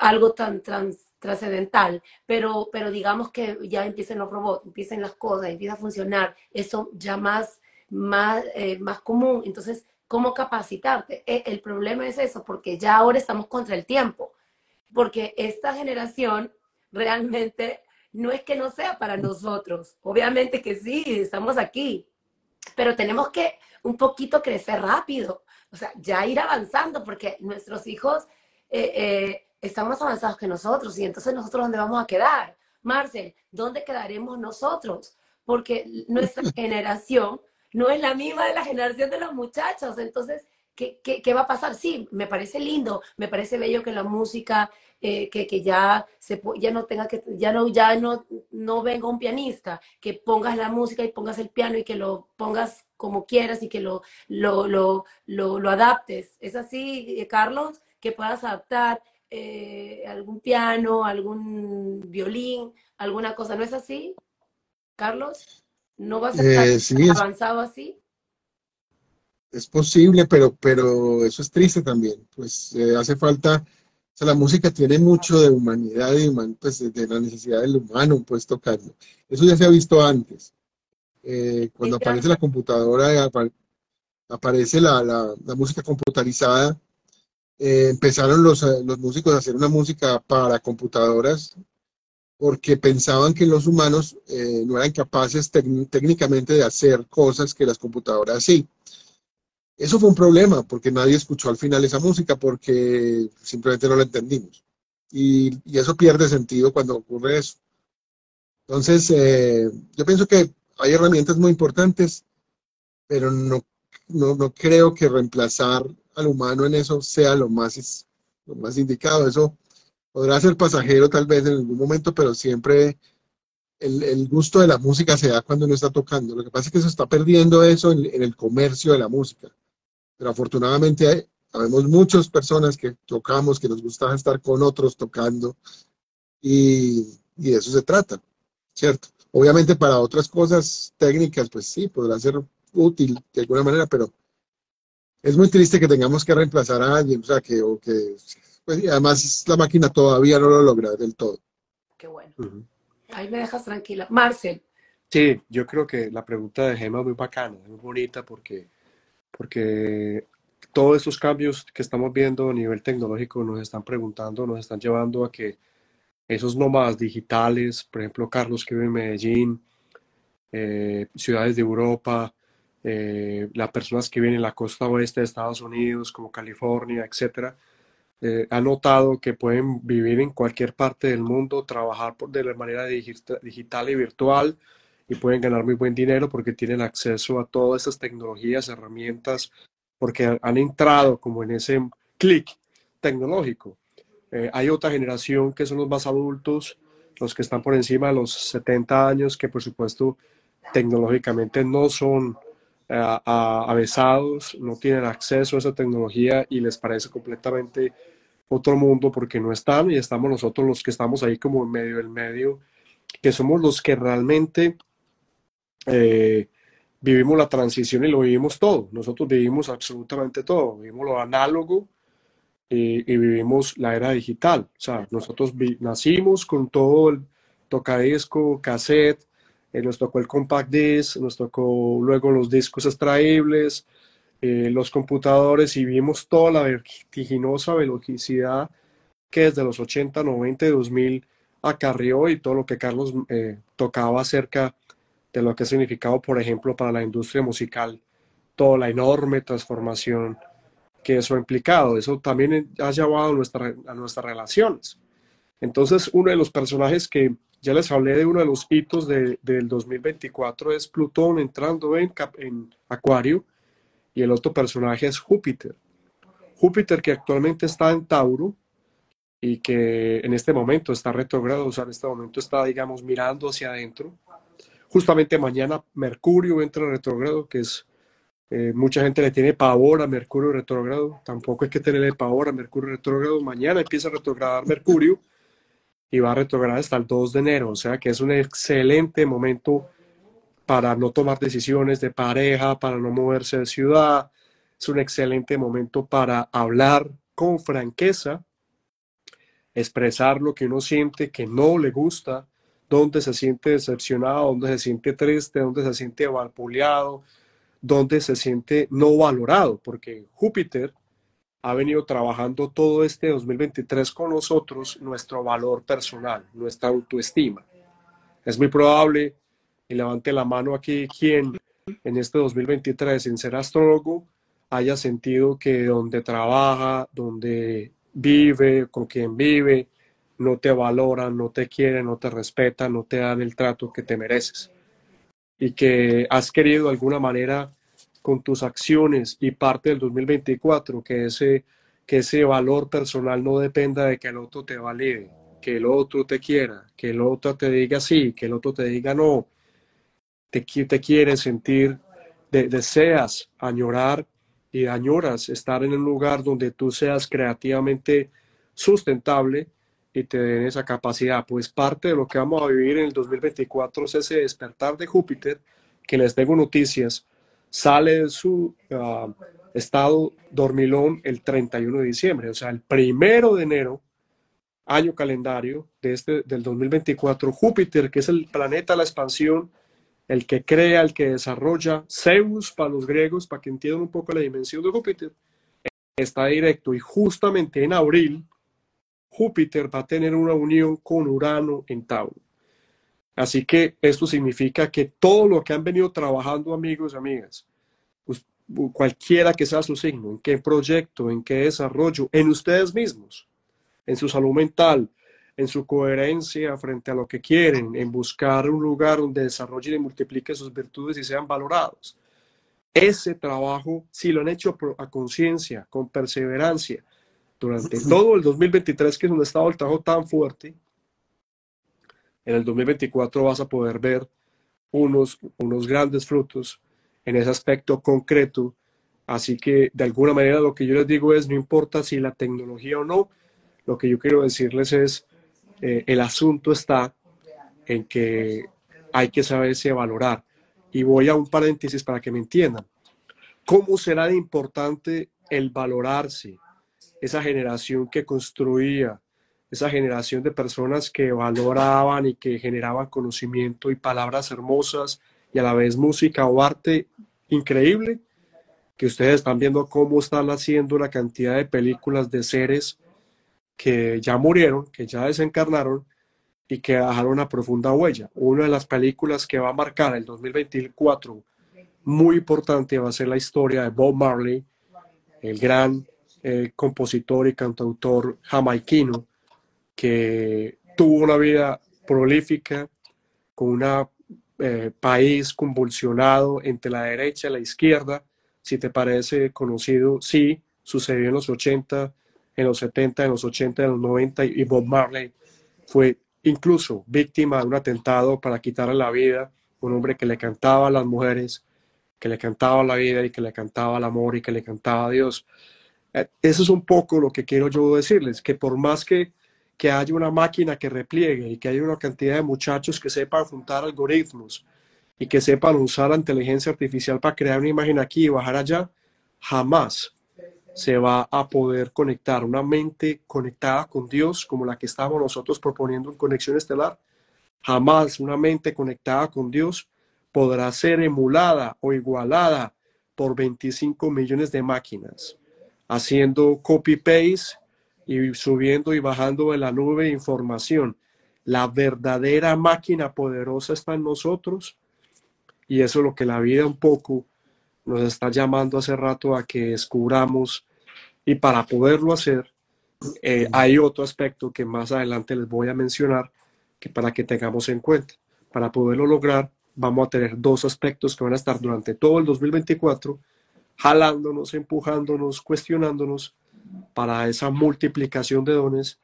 Speaker 2: algo tan trascendental, pero, pero digamos que ya empiecen los robots, empiecen las cosas, empieza a funcionar, eso ya más, más, eh, más común. Entonces, ¿cómo capacitarte? E, el problema es eso, porque ya ahora estamos contra el tiempo, porque esta generación realmente no es que no sea para nosotros, obviamente que sí, estamos aquí, pero tenemos que un poquito crecer rápido, o sea, ya ir avanzando, porque nuestros hijos eh, eh, están más avanzados que nosotros, y entonces nosotros, ¿dónde vamos a quedar? Marcel, ¿dónde quedaremos nosotros? Porque nuestra generación no es la misma de la generación de los muchachos, entonces, ¿qué, qué, va a pasar? Sí, me parece lindo, me parece bello que la música eh, que, que, ya, se, ya no tenga que, ya no, ya no, no venga un pianista, que pongas la música y pongas el piano y que lo pongas como quieras y que lo, lo, lo, lo, adaptes. ¿Es así, eh, Carlos? Que puedas adaptar eh, algún piano, algún violín, alguna cosa. ¿No es así, Carlos? ¿No vas a estar avanzado así?
Speaker 3: Es posible, pero, pero eso es triste también. Pues hace falta la música tiene mucho de humanidad y pues, de la necesidad del humano, pues tocarlo. Eso ya se ha visto antes. Eh, cuando aparece la computadora, aparece la, la, música computarizada, eh, empezaron los, eh, los músicos a hacer una música para computadoras porque pensaban que los humanos no eran capaces técnicamente de hacer cosas que las computadoras sí. Eso fue un problema, porque nadie escuchó al final esa música, porque simplemente no la entendimos. Y, eso pierde sentido cuando ocurre eso. Entonces, eh, yo pienso que hay herramientas muy importantes, pero no, no, creo que reemplazar al humano en eso sea lo más, lo más indicado. Eso podrá ser pasajero tal vez en algún momento, pero siempre el, el, gusto de la música se da cuando uno está tocando. Lo que pasa es que se está perdiendo eso en el comercio de la música pero afortunadamente hay, habemos muchas personas que tocamos, que nos gusta estar con otros tocando, y, y de eso se trata, ¿cierto? Obviamente para otras cosas técnicas, pues sí, podrá ser útil de alguna manera, pero es muy triste que tengamos que reemplazar a alguien, o sea, que, o que pues, además la máquina todavía no lo logra del todo.
Speaker 2: Qué bueno. Ahí me dejas tranquila. Marcel.
Speaker 1: Sí, yo creo que la pregunta de Gemma es muy bacana, muy bonita, porque porque todos estos cambios que estamos viendo a nivel tecnológico nos están preguntando, nos están llevando a que esos nómadas digitales, por ejemplo, Carlos que vive en Medellín, eh, ciudades de Europa, eh, las personas que viven en la costa oeste de Estados Unidos, como California, etcétera, eh, han notado que pueden vivir en cualquier parte del mundo, trabajar por, de la manera digital y virtual, y pueden ganar muy buen dinero porque tienen acceso a todas estas tecnologías, herramientas, porque han entrado como en ese clic tecnológico. Eh, hay otra generación que son los más adultos, los que están por encima de los 70 años, que por supuesto tecnológicamente no son uh, avesados, no tienen acceso a esa tecnología y les parece completamente otro mundo porque no están y estamos nosotros los que estamos ahí como en medio del medio, que somos los que realmente eh, vivimos la transición y lo vivimos todo. Nosotros vivimos absolutamente todo. Vivimos lo análogo y, vivimos la era digital. O sea, nosotros nacimos con todo el tocadisco, cassette, eh, nos tocó el compact disc, nos tocó luego los discos extraíbles, eh, los computadores y vimos toda la vertiginosa velocidad que desde los 80, 90 y 2000 acarrió y todo lo que Carlos tocaba acerca de lo que ha significado, por ejemplo, para la industria musical, toda la enorme transformación que eso ha implicado. Eso también ha llevado a, nuestra, a nuestras relaciones. Entonces, uno de los personajes que ya les hablé de uno de los hitos de, del 2024 es Plutón entrando en, en Acuario y el otro personaje es Júpiter. Júpiter que actualmente está en Tauro y que en este momento está retrogrado, o sea, en este momento está, digamos, mirando hacia adentro Justamente mañana Mercurio entra en retrogrado, que es, eh, mucha gente le tiene pavor a Mercurio retrogrado, tampoco hay que tenerle pavor a Mercurio retrogrado, mañana empieza a retrogradar Mercurio y va a retrogradar hasta el 2 de enero, o sea que es un excelente momento para no tomar decisiones de pareja, para no moverse de ciudad, es un excelente momento para hablar con franqueza expresar lo que uno siente que no le gusta, dónde se siente decepcionado, dónde se siente triste, dónde se siente vapuleado, dónde se siente no valorado, porque Júpiter ha venido trabajando todo este 2023 con nosotros nuestro valor personal, nuestra autoestima. Es muy probable, y levante la mano aquí, quien en este 2023, sin ser astrólogo, haya sentido que donde trabaja, donde vive, con quien vive, no te valoran, no te quieren, no te respetan, no te dan el trato que te mereces. Y que has querido de alguna manera con tus acciones y parte del 2024 que ese, que ese valor personal no dependa de que el otro te valide, que el otro te quiera, que el otro te diga sí, que el otro te diga no. Te, te quieres sentir, deseas añorar y añoras estar en un lugar donde tú seas creativamente sustentable y te den esa capacidad. Pues parte de lo que vamos a vivir en el 2024 es ese despertar de Júpiter, que les tengo noticias, sale de su ah, estado dormilón el 31 de diciembre, o sea, el primero de enero, año calendario de este, del 2024, Júpiter, que es el planeta de la expansión, el que crea, el que desarrolla, Zeus para los griegos, para que entiendan un poco la dimensión de Júpiter, está directo y justamente en abril, Júpiter va a tener una unión con Urano en Tauro. Así que esto significa que todo lo que han venido trabajando amigos y amigas, cualquiera que sea su signo, en qué proyecto, en qué desarrollo, en ustedes mismos, en su salud mental, en su coherencia frente a lo que quieren, en buscar un lugar donde desarrollen y multipliquen sus virtudes y sean valorados. Ese trabajo, si lo han hecho a conciencia, con perseverancia, durante todo el 2023, que es un estado del trabajo tan fuerte, en el 2024 vas a poder ver unos, unos grandes frutos en ese aspecto concreto. Así que de alguna manera lo que yo les digo es, no importa si la tecnología o no, lo que yo quiero decirles es, eh, el asunto está en que hay que saberse valorar. Y voy a un paréntesis para que me entiendan. ¿Cómo será de importante el valorarse? Esa generación que construía, esa generación de personas que valoraban y que generaban conocimiento y palabras hermosas y a la vez música o arte increíble, que ustedes están viendo cómo están haciendo una cantidad de películas de seres que ya murieron, que ya desencarnaron y que dejaron una profunda huella. Una de las películas que va a marcar el 2024 muy importante va a ser la historia de Bob Marley, el gran eh, compositor y cantautor jamaiquino, que tuvo una vida prolífica, con un eh, país convulsionado entre la derecha y la izquierda. Si te parece conocido, sí, sucedió en los 80, en los 70, en los 80, en los 90 y Bob Marley fue incluso víctima de un atentado para quitarle la vida, un hombre que le cantaba a las mujeres, que le cantaba la vida y que le cantaba el amor y que le cantaba a Dios. Eh, eso es un poco lo que quiero yo decirles, que por más que que haya una máquina que repliegue y que haya una cantidad de muchachos que sepan juntar algoritmos y que sepan usar la inteligencia artificial para crear una imagen aquí y bajar allá, jamás se va a poder conectar una mente conectada con Dios como la que estamos nosotros proponiendo en Conexión Estelar. Jamás una mente conectada con Dios podrá ser emulada o igualada por 25 millones de máquinas haciendo copy-paste y subiendo y bajando de la nube información. La verdadera máquina poderosa está en nosotros y eso es lo que la vida un poco nos está llamando hace rato a que descubramos y para poderlo hacer eh, hay otro aspecto que más adelante les voy a mencionar que para que tengamos en cuenta. Para poderlo lograr vamos a tener dos aspectos que van a estar durante todo el 2024 jalándonos, empujándonos, cuestionándonos para esa multiplicación de dones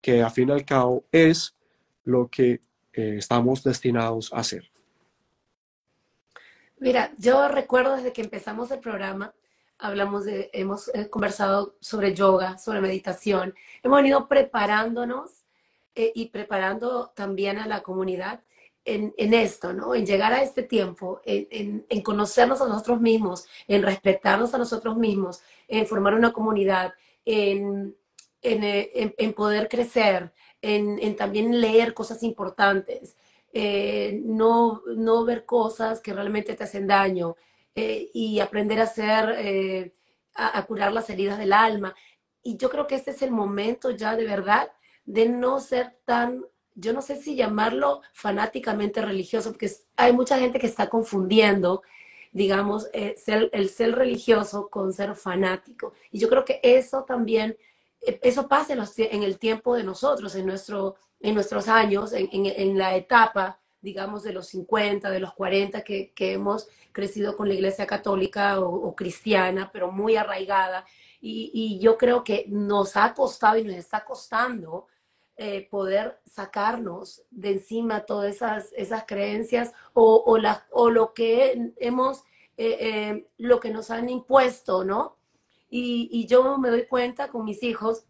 Speaker 1: que a fin y al cabo es lo que eh, estamos destinados a hacer.
Speaker 2: Mira, yo recuerdo desde que empezamos el programa, hablamos de, hemos eh, conversado sobre yoga, sobre meditación, hemos venido preparándonos eh, y preparando también a la comunidad en, esto, ¿no? En llegar a este tiempo, en, en, conocernos a nosotros mismos, en respetarnos a nosotros mismos, en formar una comunidad, en, en, en, poder crecer, en, en, también leer cosas importantes, eh, no, no ver cosas que realmente te hacen daño eh, y aprender a hacer, eh, a, a, curar las heridas del alma. Y yo creo que este es el momento ya de verdad de no ser tan, yo no sé si llamarlo fanáticamente religioso, porque hay mucha gente que está confundiendo digamos, ser, el ser religioso con ser fanático. Y yo creo que eso también, eso pasa en, el tiempo de nosotros, en, nuestro, en nuestros años, en, en, la etapa, digamos, de los 50, de los 40, que, que hemos crecido con la iglesia católica o, cristiana, pero muy arraigada. Y, y, yo creo que nos ha costado y nos está costando eh, poder sacarnos de encima todas esas, esas creencias o, o, la, o lo que hemos, eh, eh, lo que nos han impuesto, ¿no? Y, y yo me doy cuenta con mis hijos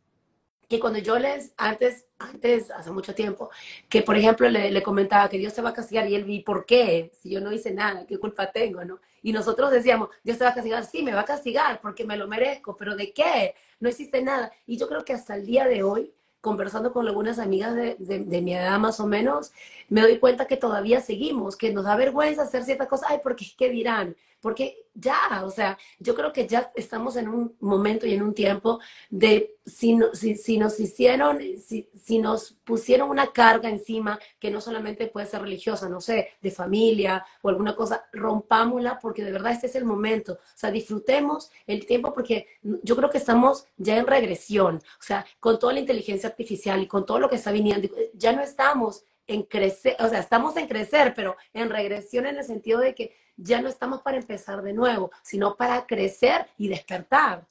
Speaker 2: que cuando yo les, antes, antes, hace mucho tiempo, que por ejemplo le, le, comentaba que Dios se va a castigar y él vi, ¿por qué? Si yo no hice nada, ¿qué culpa tengo, no? Y nosotros decíamos, Dios te va a castigar, sí, me va a castigar porque me lo merezco, pero ¿de qué? No existe nada. Y yo creo que hasta el día de hoy, conversando con algunas amigas de, de, mi edad más o menos, me doy cuenta que todavía seguimos, que nos da vergüenza hacer ciertas cosas, ay, porque ¿qué dirán? Porque ya, o sea, yo creo que ya estamos en un momento y en un tiempo de si, si, si nos hicieron, si, si, nos pusieron una carga encima que no solamente puede ser religiosa, no sé, de familia o alguna cosa, rompámosla porque de verdad este es el momento. O sea, disfrutemos el tiempo porque yo creo que estamos ya en regresión, o sea, con toda la inteligencia artificial y con todo lo que está viniendo, ya no estamos en crecer, o sea, estamos en crecer, pero en regresión en el sentido de que ya no estamos para empezar de nuevo, sino para crecer y despertar.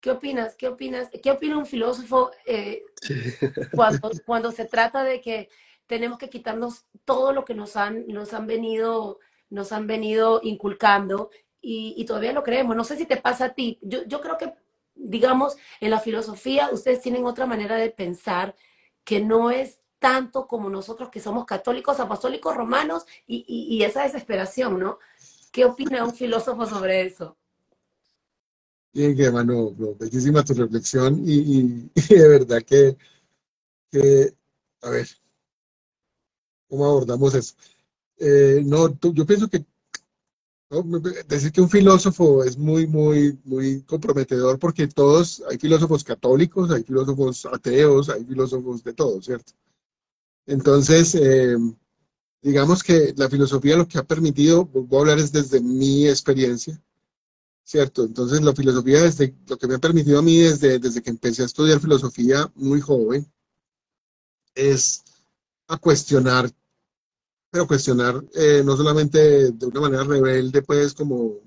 Speaker 2: ¿Qué opinas? ¿Qué opinas? ¿Qué opina un filósofo eh, cuando, cuando se trata de que tenemos que quitarnos todo lo que nos han, nos han, venido, nos han venido inculcando y, y todavía lo creemos? No sé si te pasa a ti. Yo, yo creo que, digamos, en la filosofía ustedes tienen otra manera de pensar que no es tanto como nosotros que somos católicos, apostólicos, romanos y, y, esa desesperación, ¿no? ¿Qué opina un filósofo sobre eso?
Speaker 3: Bien, que mano, bellísima tu reflexión y, de verdad que, que, a ver, ¿cómo abordamos eso? Eh, no, yo pienso que ¿no? decir que un filósofo es muy, muy, muy comprometedor porque todos, hay filósofos católicos, hay filósofos ateos, hay filósofos de todo, ¿cierto? Entonces, eh, digamos que la filosofía lo que ha permitido, voy a hablar es desde mi experiencia, ¿cierto? Entonces, la filosofía, desde, lo que me ha permitido a mí desde, desde que empecé a estudiar filosofía muy joven, es a cuestionar, pero cuestionar eh, no solamente de una manera rebelde, pues como,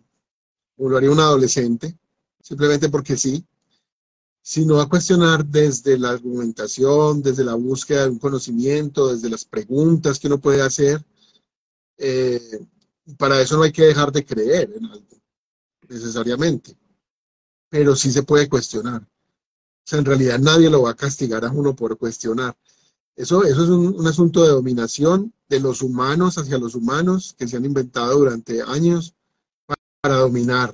Speaker 3: como lo haría un adolescente, simplemente porque sí, sino a cuestionar desde la argumentación, desde la búsqueda de un conocimiento, desde las preguntas que uno puede hacer. Eh, para eso no hay que dejar de creer en algo, necesariamente, pero sí se puede cuestionar. O sea, en realidad nadie lo va a castigar a uno por cuestionar. Eso, eso es un, un asunto de dominación de los humanos hacia los humanos que se han inventado durante años para dominar,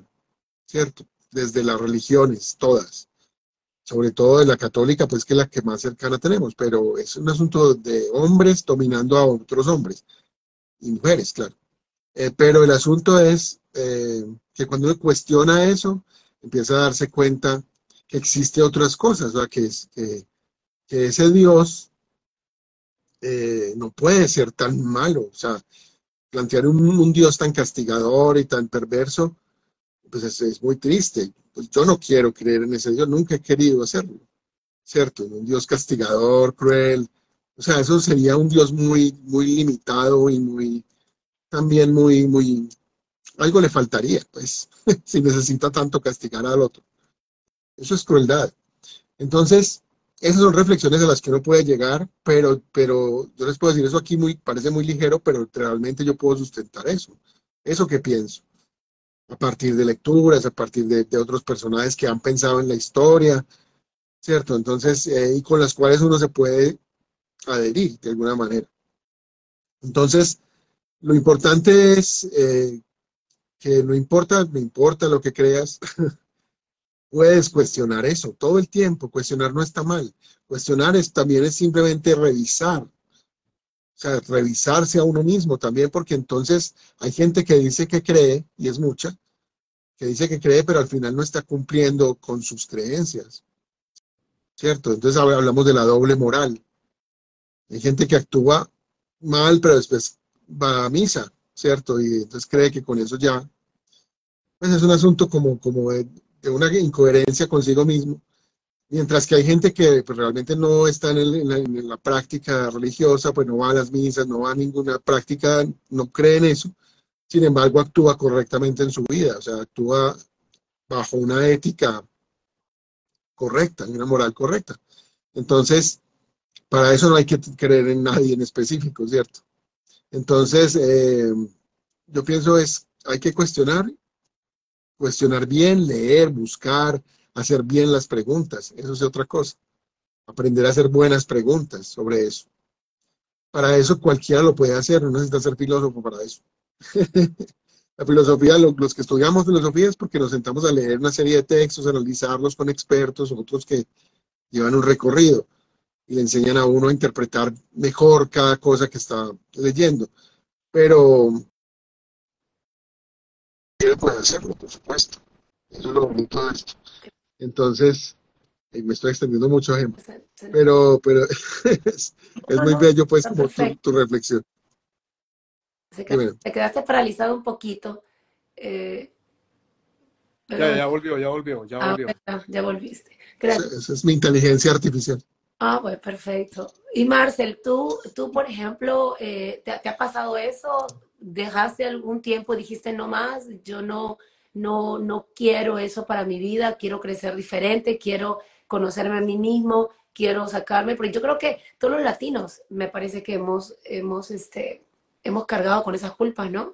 Speaker 3: ¿cierto? Desde las religiones, todas sobre todo de la católica, pues que es la que más cercana tenemos, pero es un asunto de hombres dominando a otros hombres y mujeres, claro. Eh, pero el asunto es eh, que cuando uno cuestiona eso, empieza a darse cuenta que existe otras cosas. Que, es, que, ese Dios eh, no puede ser tan malo, o sea, plantear un Dios tan castigador y tan perverso, pues es, es muy triste pues yo no quiero creer en ese Dios, nunca he querido hacerlo, ¿cierto? Un Dios castigador, cruel. O sea, eso sería un Dios muy, muy limitado y muy, también muy, muy, algo le faltaría, pues, si necesita tanto castigar al otro. Eso es crueldad. Entonces, esas son reflexiones a las que uno puede llegar, pero, pero yo les puedo decir eso aquí muy, parece muy ligero, pero realmente yo puedo sustentar eso. Eso que pienso a partir de lecturas, a partir de, otros personajes que han pensado en la historia, ¿cierto? Entonces, eh, y con las cuales uno se puede adherir de alguna manera. Entonces, lo importante es eh, que no importa, no importa lo que creas, puedes cuestionar eso todo el tiempo. Cuestionar no está mal. Cuestionar es, también es simplemente revisar. O sea, revisarse a uno mismo también, porque entonces hay gente que dice que cree, y es mucha, que dice que cree, pero al final no está cumpliendo con sus creencias. ¿Cierto? Entonces hablamos de la doble moral. Hay gente que actúa mal, pero después va a misa, ¿cierto? Y entonces cree que con eso ya, pues es un asunto como, como de, una incoherencia consigo mismo. Mientras que hay gente que pues, realmente no está en, la, práctica religiosa, pues no va a las misas, no va a ninguna práctica, no cree en eso, sin embargo actúa correctamente en su vida, o sea, actúa bajo una ética correcta, una moral correcta. Entonces, para eso no hay que creer en nadie en específico, ¿cierto? Entonces, eh, yo pienso es, hay que cuestionar, cuestionar bien, leer, buscar, hacer bien las preguntas. Eso es otra cosa. Aprender a hacer buenas preguntas sobre eso. Para eso cualquiera lo puede hacer, no necesita ser filósofo para eso. La filosofía, los que estudiamos filosofía es porque nos sentamos a leer una serie de textos, analizarlos con expertos, otros que llevan un recorrido y le enseñan a uno a interpretar mejor cada cosa que está leyendo. Pero puede hacerlo, por supuesto. Eso es lo bonito de esto. Entonces, me estoy extendiendo mucho, ejemplo. Pero, pero es, muy bello, pues, como tu reflexión.
Speaker 2: Te quedaste paralizado un poquito. Eh,
Speaker 1: ya, ya volvió, ya volvió, ya ah, volvió.
Speaker 2: ya, volviste.
Speaker 3: Esa es mi inteligencia artificial.
Speaker 2: Ah, pues perfecto. Y Marcel, tú, tú por ejemplo, eh, ¿te, ha pasado eso? ¿Dejaste algún tiempo, dijiste no más, yo no, no, no quiero eso para mi vida, quiero crecer diferente, quiero conocerme a mí mismo, quiero sacarme, porque yo creo que todos los latinos me parece que hemos, hemos este, hemos cargado con esas culpas, ¿no?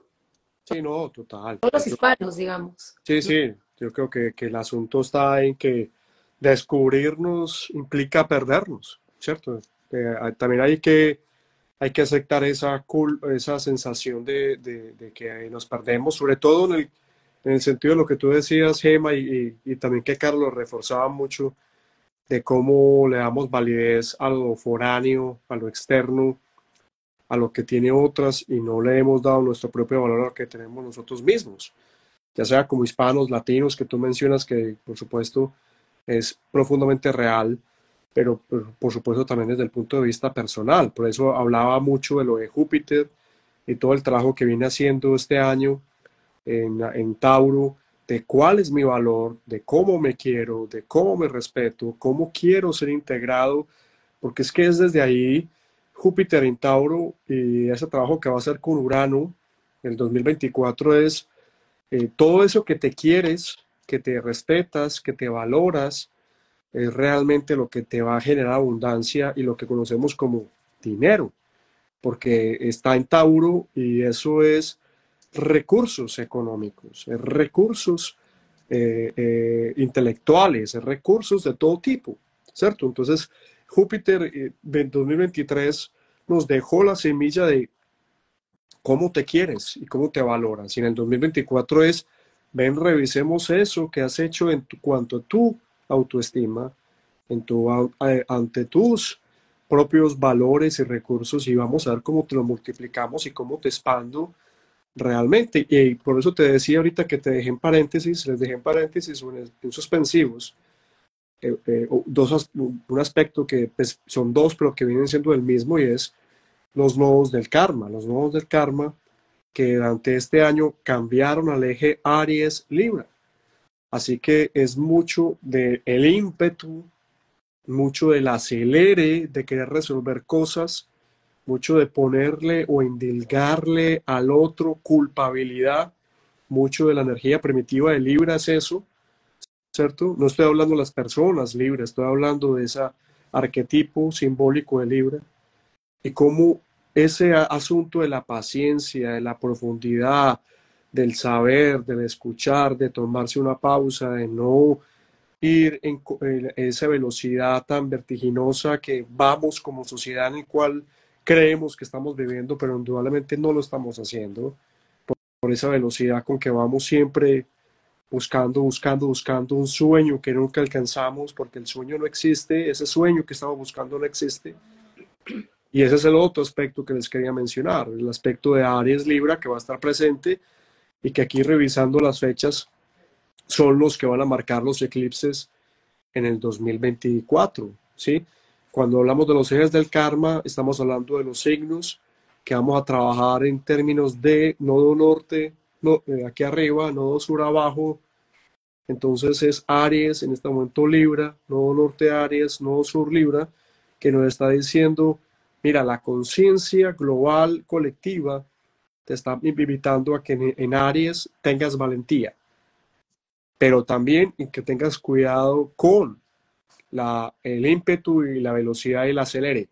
Speaker 1: Sí, no, total.
Speaker 2: Todos los hispanos, digamos.
Speaker 1: Sí, sí, yo creo que, que, el asunto está en que descubrirnos implica perdernos, ¿cierto? Eh, también hay que, hay que aceptar esa, esa sensación de, de, que nos perdemos, sobre todo en el, en el, sentido de lo que tú decías, Gema, y, también que Carlos reforzaba mucho, de cómo le damos validez a lo foráneo, a lo externo, a lo que tiene otras y no le hemos dado nuestro propio valor a lo que tenemos nosotros mismos, ya sea como hispanos, latinos, que tú mencionas que por supuesto es profundamente real, pero por, supuesto también desde el punto de vista personal. Por eso hablaba mucho de lo de Júpiter y todo el trabajo que viene haciendo este año en, en Tauro, de cuál es mi valor, de cómo me quiero, de cómo me respeto, cómo quiero ser integrado, porque es que es desde ahí Júpiter en Tauro y ese trabajo que va a hacer con Urano el 2024 es eh, todo eso que te quieres, que te respetas, que te valoras, es realmente lo que te va a generar abundancia y lo que conocemos como dinero, porque está en Tauro y eso es recursos económicos, es recursos eh, eh, intelectuales, es recursos de todo tipo, ¿cierto? Entonces, Júpiter eh, 2023 nos dejó la semilla de cómo te quieres y cómo te valoras. Y en el 2024 es, ven, revisemos eso que has hecho en cuanto a tu autoestima, en tu, ante tus propios valores y recursos y vamos a ver cómo te lo multiplicamos y cómo te expando realmente. Y por eso te decía ahorita que te dejé en paréntesis, les dejé en paréntesis en suspensivos, eh, eh, dos, un aspecto que pues, son dos, pero que vienen siendo el mismo y es los nodos del karma. Los nodos del karma que durante este año cambiaron al eje Aries-Libra. Así que es mucho del el ímpetu, mucho del acelere de querer resolver cosas, mucho de ponerle o indilgarle al otro culpabilidad, mucho de la energía primitiva de Libra es eso, ¿cierto? No estoy hablando de las personas libres, estoy hablando de ese arquetipo simbólico de Libra y cómo ese asunto de la paciencia, de la profundidad, del saber, del escuchar, de tomarse una pausa, de no ir en, esa velocidad tan vertiginosa que vamos como sociedad en el cual creemos que estamos viviendo, pero indudablemente no lo estamos haciendo, por esa velocidad con que vamos siempre buscando, buscando, buscando un sueño que nunca alcanzamos porque el sueño no existe, ese sueño que estamos buscando no existe. Y ese es el otro aspecto que les quería mencionar, el aspecto de Aries Libra que va a estar presente y que aquí revisando las fechas son los que van a marcar los eclipses en el 2024, ¿sí? Cuando hablamos de los ejes del karma, estamos hablando de los signos que vamos a trabajar en términos de nodo norte, no, eh, aquí arriba, nodo sur abajo. Entonces es Aries, en este momento Libra, nodo norte Aries, nodo sur Libra, que nos está diciendo, mira, la conciencia global colectiva te está invitando a que en, Aries tengas valentía, pero también que tengas cuidado con la, el ímpetu y la velocidad y el acelere.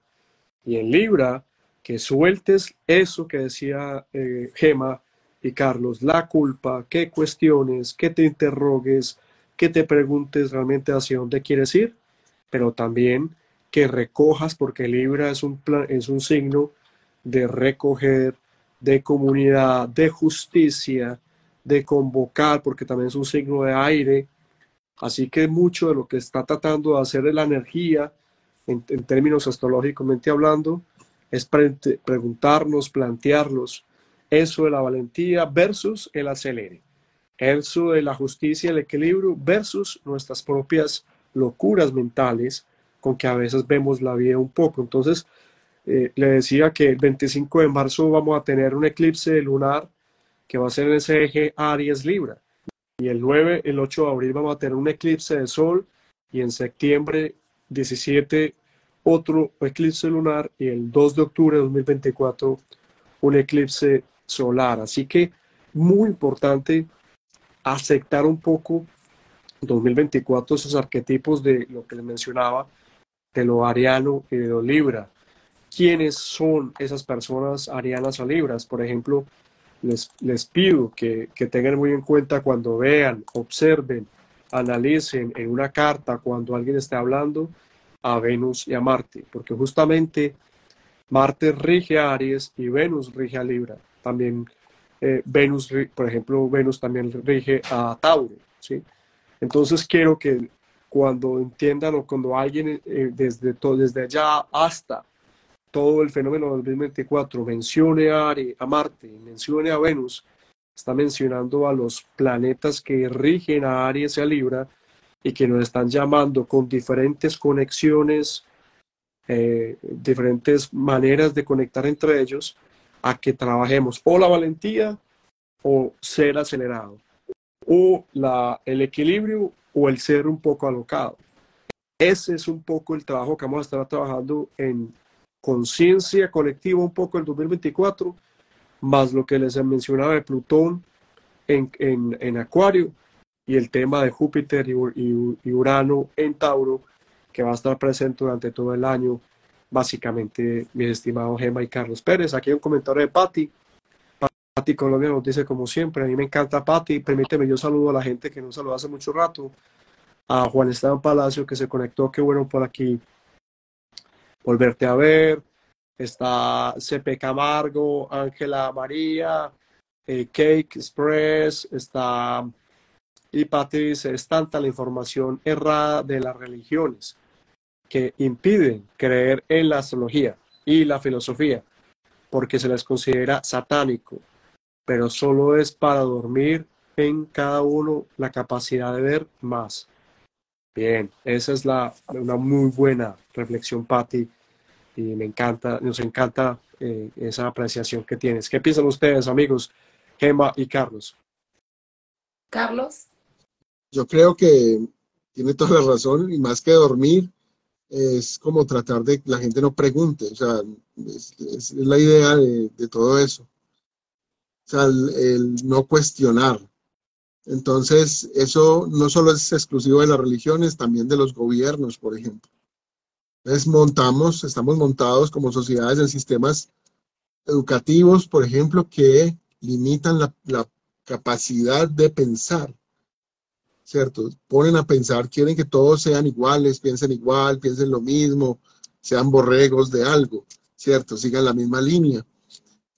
Speaker 1: Y en Libra, que sueltes eso que decía eh, Gema y Carlos, la culpa, que cuestiones, que te interrogues, que te preguntes realmente hacia dónde quieres ir, pero también que recojas, porque Libra es un, es un signo de recoger, de comunidad, de justicia, de convocar, porque también es un signo de aire. Así que mucho de lo que está tratando de hacer la energía, en, términos astrológicamente hablando, es preguntarnos, plantearlos eso de la valentía versus el acelere, eso de la justicia, el equilibrio versus nuestras propias locuras mentales con que a veces vemos la vida un poco. Entonces, eh, le decía que el 25 de marzo vamos a tener un eclipse lunar que va a ser en ese eje Aries Libra. Y el 9, el 8 de abril vamos a tener un eclipse de sol y en septiembre 17 otro eclipse lunar y el 2 de octubre de 2024 un eclipse solar. Así que muy importante aceptar un poco 2024 esos arquetipos de lo que les mencionaba, de lo ariano y de lo libra. ¿Quiénes son esas personas arianas o libras? Por ejemplo, les, pido que, que tengan muy en cuenta cuando vean, observen, analicen en una carta cuando alguien esté hablando a Venus y a Marte, porque justamente Marte rige a Aries y Venus rige a Libra. También eh, Venus, por ejemplo, Venus también rige a Tauro, ¿sí? Entonces quiero que cuando entiendan o cuando alguien eh, desde, todo, desde allá hasta todo el fenómeno del 2024 mencione a, a Marte, mencione a Venus, está mencionando a los planetas que rigen a Aries y a Libra y que nos están llamando con diferentes conexiones, eh, diferentes maneras de conectar entre ellos, a que trabajemos o la valentía o ser acelerado, o la, el equilibrio o el ser un poco alocado. Ese es un poco el trabajo que vamos a estar trabajando en conciencia colectiva un poco el 2024, más lo que les mencionaba de Plutón en, en, en Acuario y el tema de Júpiter y, Urano en Tauro, que va a estar presente durante todo el año, básicamente, mi estimado Gema y Carlos Pérez. Aquí hay un comentario de Patti. Patti Colombia nos dice como siempre, a mí me encanta Patti, permíteme, yo saludo a la gente que no saludó hace mucho rato, a Juan Esteban Palacio que se conectó, qué bueno por aquí volverte a ver, está CP Camargo, Ángela María, eh, Cake Express, está dice, es tanta la información errada de las religiones que impiden creer en la astrología y la filosofía, porque se les considera satánico, pero solo es para dormir en cada uno la capacidad de ver más. Bien, esa es la, una muy buena reflexión, Patti, y me encanta, nos encanta eh, esa apreciación que tienes. ¿Qué piensan ustedes, amigos, Gemma y Carlos?
Speaker 2: Carlos.
Speaker 3: Yo creo que tiene toda la razón y más que dormir es como tratar de que la gente no pregunte, o sea, es, la idea de, todo eso. O sea, el, no cuestionar. Entonces, eso no solo es exclusivo de las religiones, también de los gobiernos, por ejemplo. Entonces, montamos, estamos montados como sociedades en sistemas educativos, por ejemplo, que limitan la capacidad de pensar. ¿cierto? Ponen a pensar, quieren que todos sean iguales, piensen igual, piensen lo mismo, sean borregos de algo, ¿cierto? Sigan la misma línea.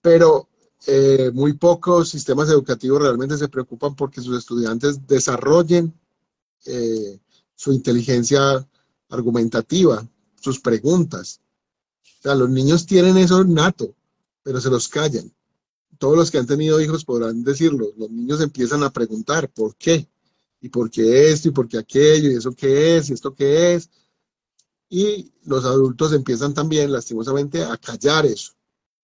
Speaker 3: Pero eh, muy pocos sistemas educativos realmente se preocupan porque sus estudiantes desarrollen eh, su inteligencia argumentativa, sus preguntas. O sea, los niños tienen eso nato, pero se los callan. Todos los que han tenido hijos podrán decirlo. Los niños empiezan a preguntar por qué, y por qué esto, y por qué aquello, y eso qué es, y esto qué es. Y los adultos empiezan también, lastimosamente, a callar eso.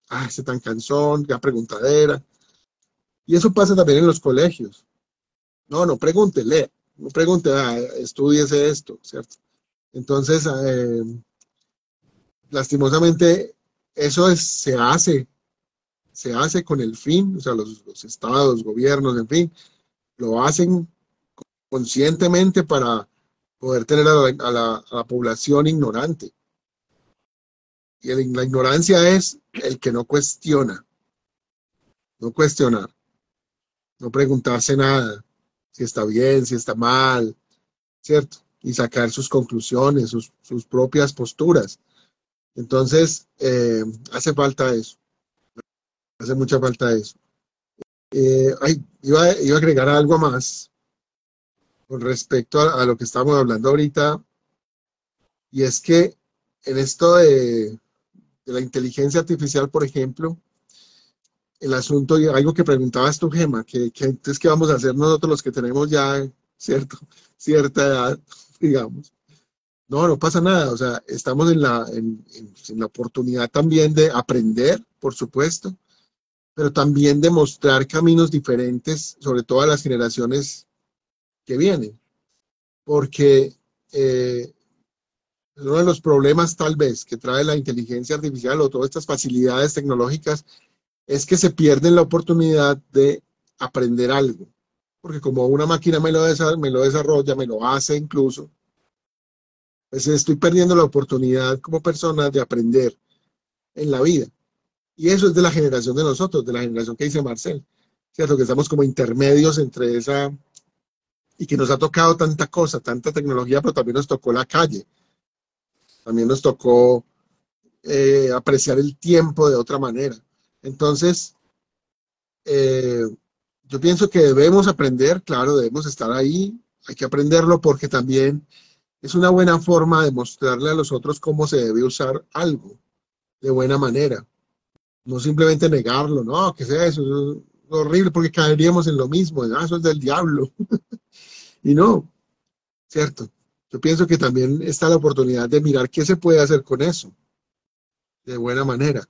Speaker 3: Ah, ese tan cansón, qué preguntadera. Y eso pasa también en los colegios. No, no pregunte, lea. No pregunte, ah, estudiese esto, ¿cierto? Entonces, eh, lastimosamente, eso se hace, se hace con el fin, o sea, los, estados, gobiernos, en fin, lo hacen conscientemente para poder tener a la, población ignorante. Y la ignorancia es el que no cuestiona, no cuestionar, no preguntarse nada, si está bien, si está mal, ¿cierto? Y sacar sus conclusiones, sus, propias posturas. Entonces, eh, hace falta eso. Hace mucha falta eso. Eh, iba, a agregar algo más con respecto a, lo que estamos hablando ahorita. Y es que en esto de, la inteligencia artificial, por ejemplo, el asunto, y algo que preguntabas tú, Gema, que, que entonces, ¿qué vamos a hacer nosotros los que tenemos ya, cierto, cierta edad, digamos? No, no pasa nada. O sea, estamos en la, en, la oportunidad también de aprender, por supuesto, pero también de mostrar caminos diferentes, sobre todo a las generaciones que vienen. Porque eh, uno de los problemas tal vez que trae la inteligencia artificial o todas estas facilidades tecnológicas es que se pierden la oportunidad de aprender algo. Porque como una máquina me lo, me lo desarrolla, me lo hace incluso, pues estoy perdiendo la oportunidad como persona de aprender en la vida. Y eso es de la generación de nosotros, de la generación que dice Marcel, ¿cierto? Que estamos como intermedios entre esa, y que nos ha tocado tanta cosa, tanta tecnología, pero también nos tocó la calle. También nos tocó eh, apreciar el tiempo de otra manera. Entonces, eh, yo pienso que debemos aprender, claro, debemos estar ahí, hay que aprenderlo porque también es una buena forma de mostrarle a los otros cómo se debe usar algo de buena manera. No simplemente negarlo, no, que sea eso, es horrible porque caeríamos en lo mismo, ah, eso es del diablo. y no, ¿cierto? Yo pienso que también está la oportunidad de mirar qué se puede hacer con eso de buena manera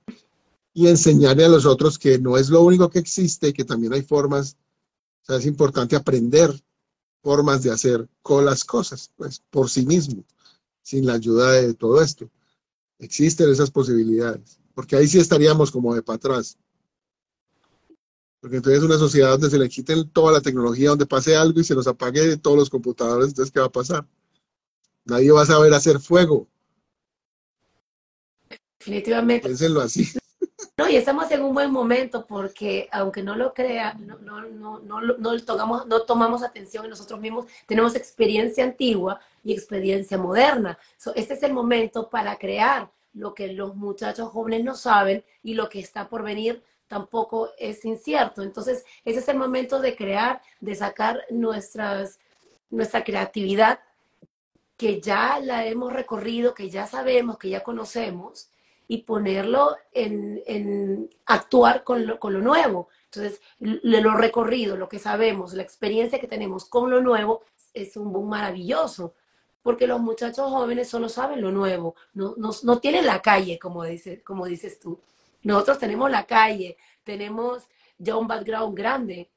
Speaker 3: y enseñarle a los otros que no es lo único que existe, que también hay formas, o sea, es importante aprender formas de hacer con las cosas, pues por sí mismo, sin la ayuda de todo esto. Existen esas posibilidades, porque ahí sí estaríamos como de para atrás. Porque entonces una sociedad donde se le quiten toda la tecnología, donde pase algo y se nos apague todos los computadores, entonces ¿qué va a pasar? Nadie va a saber hacer fuego.
Speaker 2: Definitivamente.
Speaker 3: Piénsenlo así.
Speaker 2: No, y estamos en un buen momento porque, aunque no lo crea, no, no, no, no, no, tomamos, no tomamos atención en nosotros mismos, tenemos experiencia antigua y experiencia moderna. este es el momento para crear lo que los muchachos jóvenes no saben y lo que está por venir tampoco es incierto. Entonces, ese es el momento de crear, de sacar nuestras, nuestra creatividad que ya la hemos recorrido, que ya sabemos, que ya conocemos, y ponerlo en, actuar con lo, con lo, nuevo. Entonces, lo recorrido, lo que sabemos, la experiencia que tenemos con lo nuevo es un boom maravilloso, porque los muchachos jóvenes solo saben lo nuevo, no, no, tienen la calle, como, dice, como dices tú. Nosotros tenemos la calle, tenemos ya un background grande,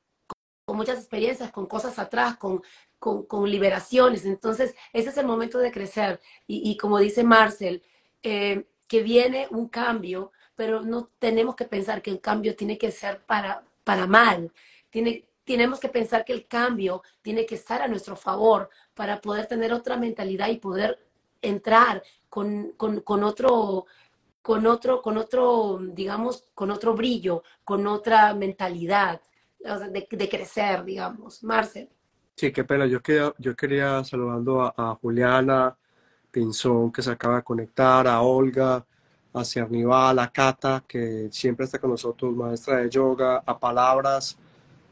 Speaker 2: con, muchas experiencias, con cosas atrás, con, con, liberaciones. Entonces, ese es el momento de crecer. Y, y como dice Marcel, eh, que viene un cambio, pero no tenemos que pensar que el cambio tiene que ser para, para mal. Tiene, tenemos que pensar que el cambio tiene que estar a nuestro favor para poder tener otra mentalidad y poder entrar con, con, otro con otro, con otro, digamos, con otro brillo, con otra mentalidad de, crecer, digamos. Marcel.
Speaker 1: Sí, qué pena. Yo quería, yo quería saludando a, Juliana, Pinzón que se acaba de conectar, a Olga, a Cerniva, a Cata, que siempre está con nosotros, maestra de yoga, a palabras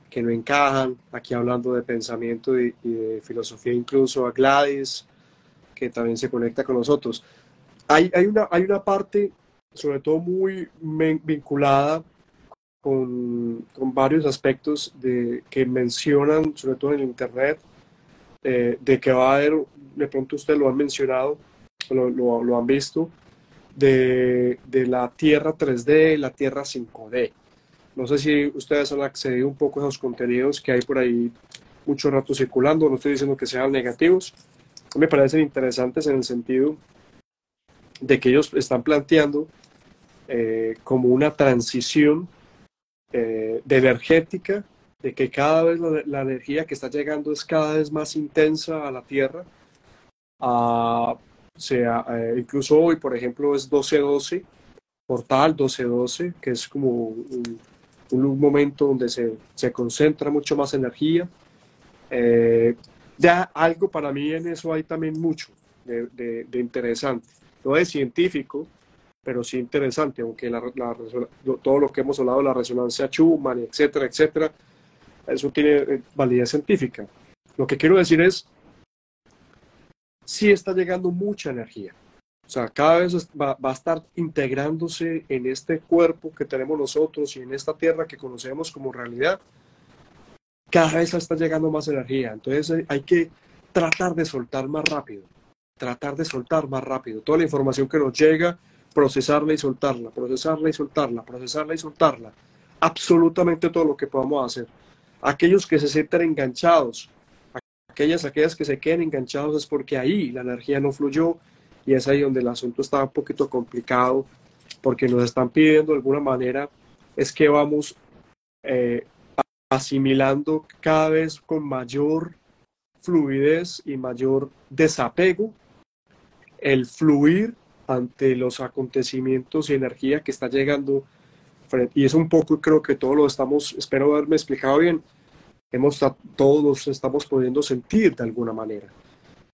Speaker 1: que no encajan, aquí hablando de pensamiento y, de filosofía incluso, a Gladys, que también se conecta con nosotros. Hay, hay, una, hay una parte, sobre todo muy vinculada con, con, varios aspectos de, que mencionan, sobre todo en Internet, eh, de que va a haber, de pronto ustedes lo han mencionado, lo, lo, han visto, de, la Tierra 3D, la Tierra 5D. No sé si ustedes han accedido un poco a esos contenidos que hay por ahí mucho rato circulando, no estoy diciendo que sean negativos, me parecen interesantes en el sentido de que ellos están planteando eh, como una transición eh, de energética, de que cada vez la, energía que está llegando es cada vez más intensa a la Tierra. A, sea, eh, incluso hoy, por ejemplo, es 12-12, portal 12-12, que es como un, momento donde se, se, concentra mucho más energía. ya algo para mí en eso hay también mucho de, de interesante. No es científico, pero sí interesante, aunque todo lo que hemos hablado la resonancia Schumann, etcétera, etcétera, eso tiene eh, validez científica. Lo que quiero decir es, sí está llegando mucha energía. O sea, cada vez va, va, a estar integrándose en este cuerpo que tenemos nosotros y en esta tierra que conocemos como realidad. Cada vez está llegando más energía. Entonces eh, hay que tratar de soltar más rápido. Tratar de soltar más rápido. Toda la información que nos llega, procesarla y soltarla, procesarla y soltarla, procesarla y soltarla. Absolutamente todo lo que podamos hacer. Aquellos que se sienten enganchados, aquellas, aquellas que se queden enganchados es porque ahí la energía no fluyó y es ahí donde el asunto está un poquito complicado porque nos están pidiendo de alguna manera es que vamos eh, asimilando cada vez con mayor fluidez y mayor desapego el fluir ante los acontecimientos y energía que está llegando. Y es un poco, creo que todos lo estamos, espero haberme explicado bien, hemos, todos estamos pudiendo sentir de alguna manera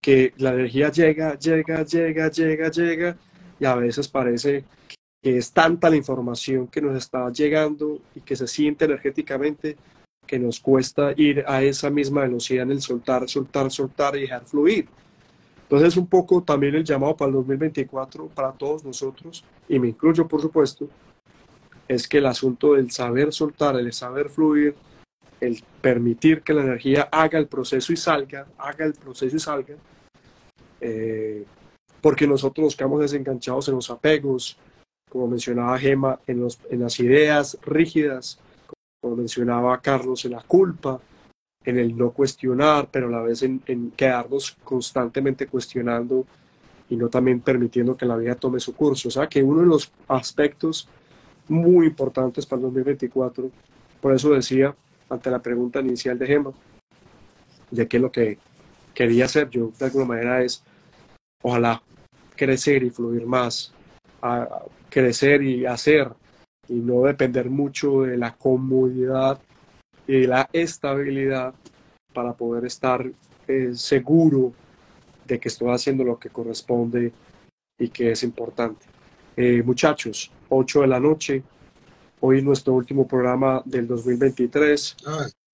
Speaker 1: que la energía llega, llega, llega, llega, llega, y a veces parece que es tanta la información que nos está llegando y que se siente energéticamente que nos cuesta ir a esa misma velocidad en el soltar, soltar, soltar y dejar fluir. Entonces, un poco también el llamado para el 2024 para todos nosotros, y me incluyo por supuesto, es que el asunto del saber soltar, el saber fluir, el permitir que la energía haga el proceso y salga, haga el proceso y salga, eh, porque nosotros nos quedamos desenganchados en los apegos, como mencionaba Gema, en, los, en las ideas rígidas, como mencionaba Carlos, en la culpa, en el no cuestionar, pero a la vez en, quedarnos constantemente cuestionando y no también permitiendo que la vida tome su curso. O sea, que uno de los aspectos muy importantes para el 2024, por eso decía ante la pregunta inicial de Gemma, qué es lo que quería hacer yo de alguna manera es, ojalá, crecer y fluir más, a crecer y hacer y no depender mucho de la comodidad y la estabilidad para poder estar eh, seguro de que estoy haciendo lo que corresponde y que es importante. Eh, muchachos, 8 de la noche, hoy nuestro último programa del 2023.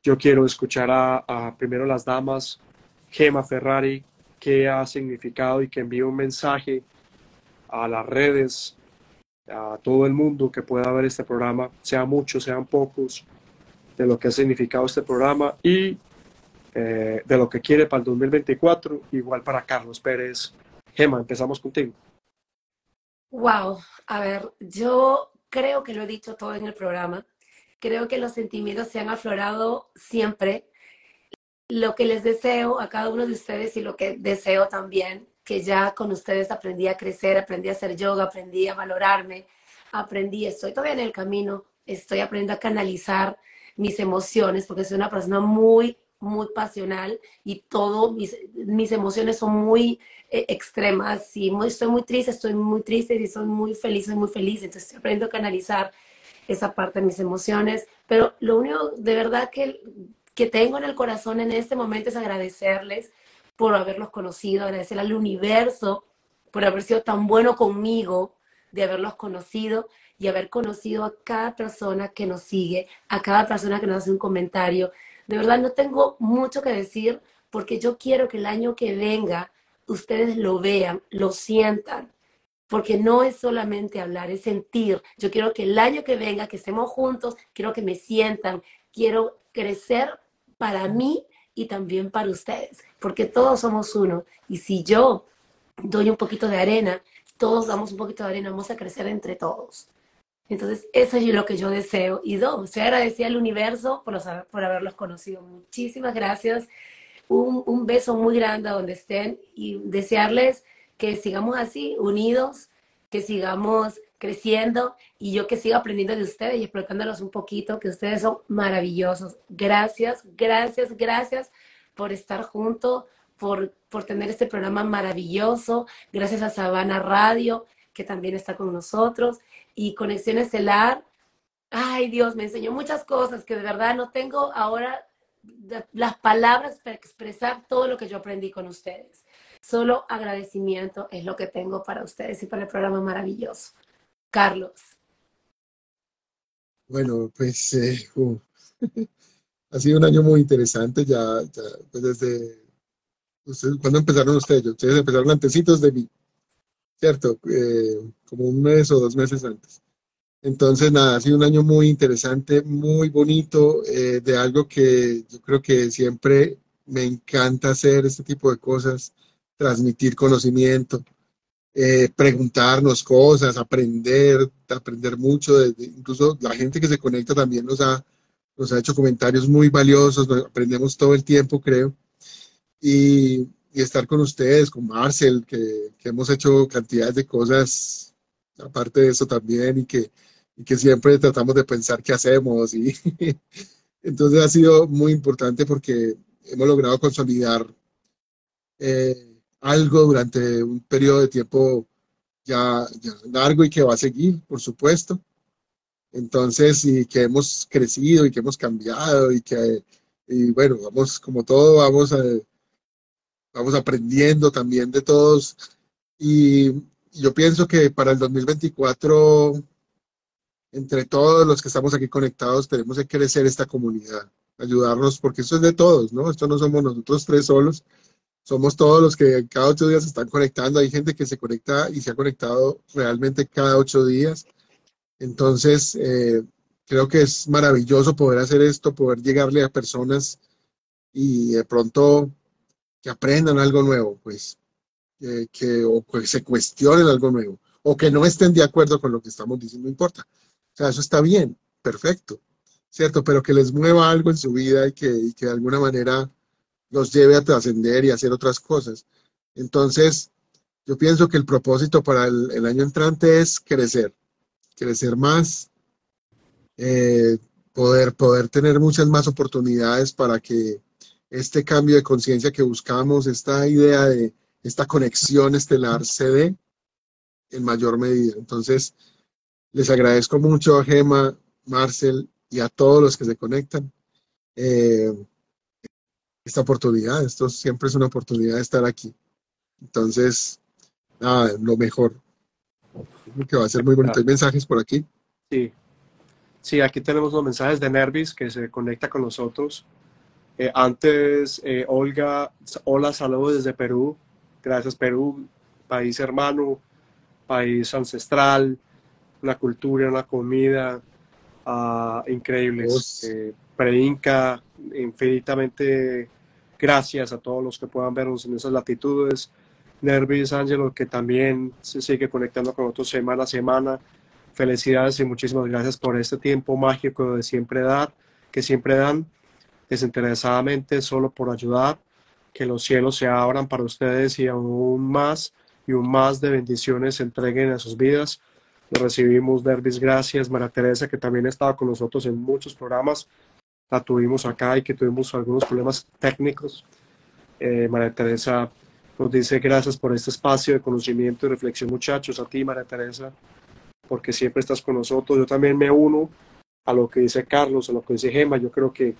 Speaker 1: Yo quiero escuchar a, primero las damas, Gema Ferrari, que ha significado y que envíe un mensaje a las redes, a todo el mundo que pueda ver este programa, sean muchos, sean pocos, de lo que ha significado este programa y eh, de lo que quiere para el 2024, igual para Carlos Pérez. Gema, empezamos contigo.
Speaker 2: Wow, a ver, yo creo que lo he dicho todo en el programa. Creo que los sentimientos se han aflorado siempre. Lo que les deseo a cada uno de ustedes y lo que deseo también, que ya con ustedes aprendí a crecer, aprendí a hacer yoga, aprendí a valorarme, aprendí, estoy todavía en el camino, estoy aprendiendo a canalizar mis emociones, porque soy una persona muy, muy pasional y todo, mis, mis emociones son muy eh, extremas. Si muy, estoy muy triste, estoy muy triste, si soy muy feliz, soy muy feliz. Entonces estoy a canalizar esa parte de mis emociones. Pero lo único de verdad que, que tengo en el corazón en este momento es agradecerles por haberlos conocido, agradecer al universo por haber sido tan bueno conmigo, de haberlos conocido y haber conocido a cada persona que nos sigue, a cada persona que nos hace un comentario. De verdad no tengo mucho que decir porque yo quiero que el año que venga ustedes lo vean, lo sientan, porque no es solamente hablar, es sentir. Yo quiero que el año que venga, que estemos juntos, quiero que me sientan, quiero crecer para mí y también para ustedes, porque todos somos uno. Y si yo doy un poquito de arena, todos damos un poquito de arena, vamos a crecer entre todos. Entonces, eso es lo que yo deseo. Y dos, estoy agradecida al universo por, por haberlos conocido. Muchísimas gracias. Un, un beso muy grande a donde estén y desearles que sigamos así, unidos, que sigamos creciendo y yo que siga aprendiendo de ustedes y explotándolos un poquito, que ustedes son maravillosos. Gracias, gracias, gracias por estar juntos, por, por tener este programa maravilloso. Gracias a Sabana Radio, que también está con nosotros. Y Conexión Estelar, ay Dios, me enseñó muchas cosas que de verdad no tengo ahora las palabras para expresar todo lo que yo aprendí con ustedes. Solo agradecimiento es lo que tengo para ustedes y para el programa maravilloso. Carlos.
Speaker 3: Bueno, pues eh, ha sido un año muy interesante. Ya, ya pues desde. ¿Cuándo empezaron ustedes? Ustedes empezaron antecitos de mí, ¿cierto? Eh, como un mes o dos meses antes. Entonces, nada, ha sido un año muy interesante, muy bonito, eh, de algo que yo creo que siempre me encanta hacer este tipo de cosas transmitir conocimiento, eh, preguntarnos cosas, aprender, aprender mucho. incluso la gente que se conecta también nos ha, nos ha hecho comentarios muy valiosos, aprendemos todo el tiempo, creo. Y, y estar con ustedes, con Marcel, que, que, hemos hecho cantidades de cosas aparte de eso también y que, y que siempre tratamos de pensar qué hacemos. Y entonces ha sido muy importante porque hemos logrado consolidar eh, algo durante un periodo de tiempo ya, largo y que va a seguir, por supuesto. Entonces, y que hemos crecido y que hemos cambiado y que, y bueno, vamos, como todo, vamos, a, vamos aprendiendo también de todos. Y yo pienso que para el 2024, entre todos los que estamos aquí conectados, tenemos que crecer esta comunidad, ayudarnos, porque esto es de todos, ¿no? Esto no somos nosotros tres solos, somos todos los que cada ocho días se están conectando. Hay gente que se conecta y se ha conectado realmente cada ocho días. Entonces, eh, creo que es maravilloso poder hacer esto, poder llegarle a personas y de pronto que aprendan algo nuevo, pues, que, o que se cuestionen algo nuevo, o que no estén de acuerdo con lo que estamos diciendo, no importa. O sea, eso está bien, perfecto, ¿cierto? Pero que les mueva algo en su vida y que, que de alguna manera los lleve a trascender y hacer otras cosas. Entonces, yo pienso que el propósito para el, año entrante es crecer, crecer más, eh, poder, poder tener muchas más oportunidades para que este cambio de conciencia que buscamos, esta idea de esta conexión estelar se dé en mayor medida. Entonces, les agradezco mucho a Gema, Marcel y a todos los que se conectan. Eh, esta oportunidad. Esto siempre es una oportunidad de estar aquí. Entonces, nada, lo mejor. Que va a ser muy bonito. Hay mensajes por aquí.
Speaker 1: Sí. Sí, aquí tenemos los mensajes de Nervis que se conecta con nosotros. Eh, antes, eh, Olga, hola, saludos desde Perú. Gracias, Perú, país hermano, país ancestral, una cultura, una comida uh, increíbles. Eh, pre-Inca, infinitamente gracias a todos los que puedan vernos en esas latitudes. Nervis Angelo, que también se sigue conectando con nosotros semana a semana. Felicidades y muchísimas gracias por este tiempo mágico de siempre dar, que siempre dan desinteresadamente, solo por ayudar. Que los cielos se abran para ustedes y aún más y un más de bendiciones se entreguen a sus vidas. Recibimos, Nervis, gracias. María Teresa, que también estaba con nosotros en muchos programas la tuvimos acá y que tuvimos algunos problemas técnicos. Eh, María Teresa nos dice gracias por este espacio de conocimiento y reflexión, muchachos, a ti, María Teresa, porque siempre estás con nosotros. Yo también me uno a lo que dice Carlos, a lo que dice Gemma. Yo creo que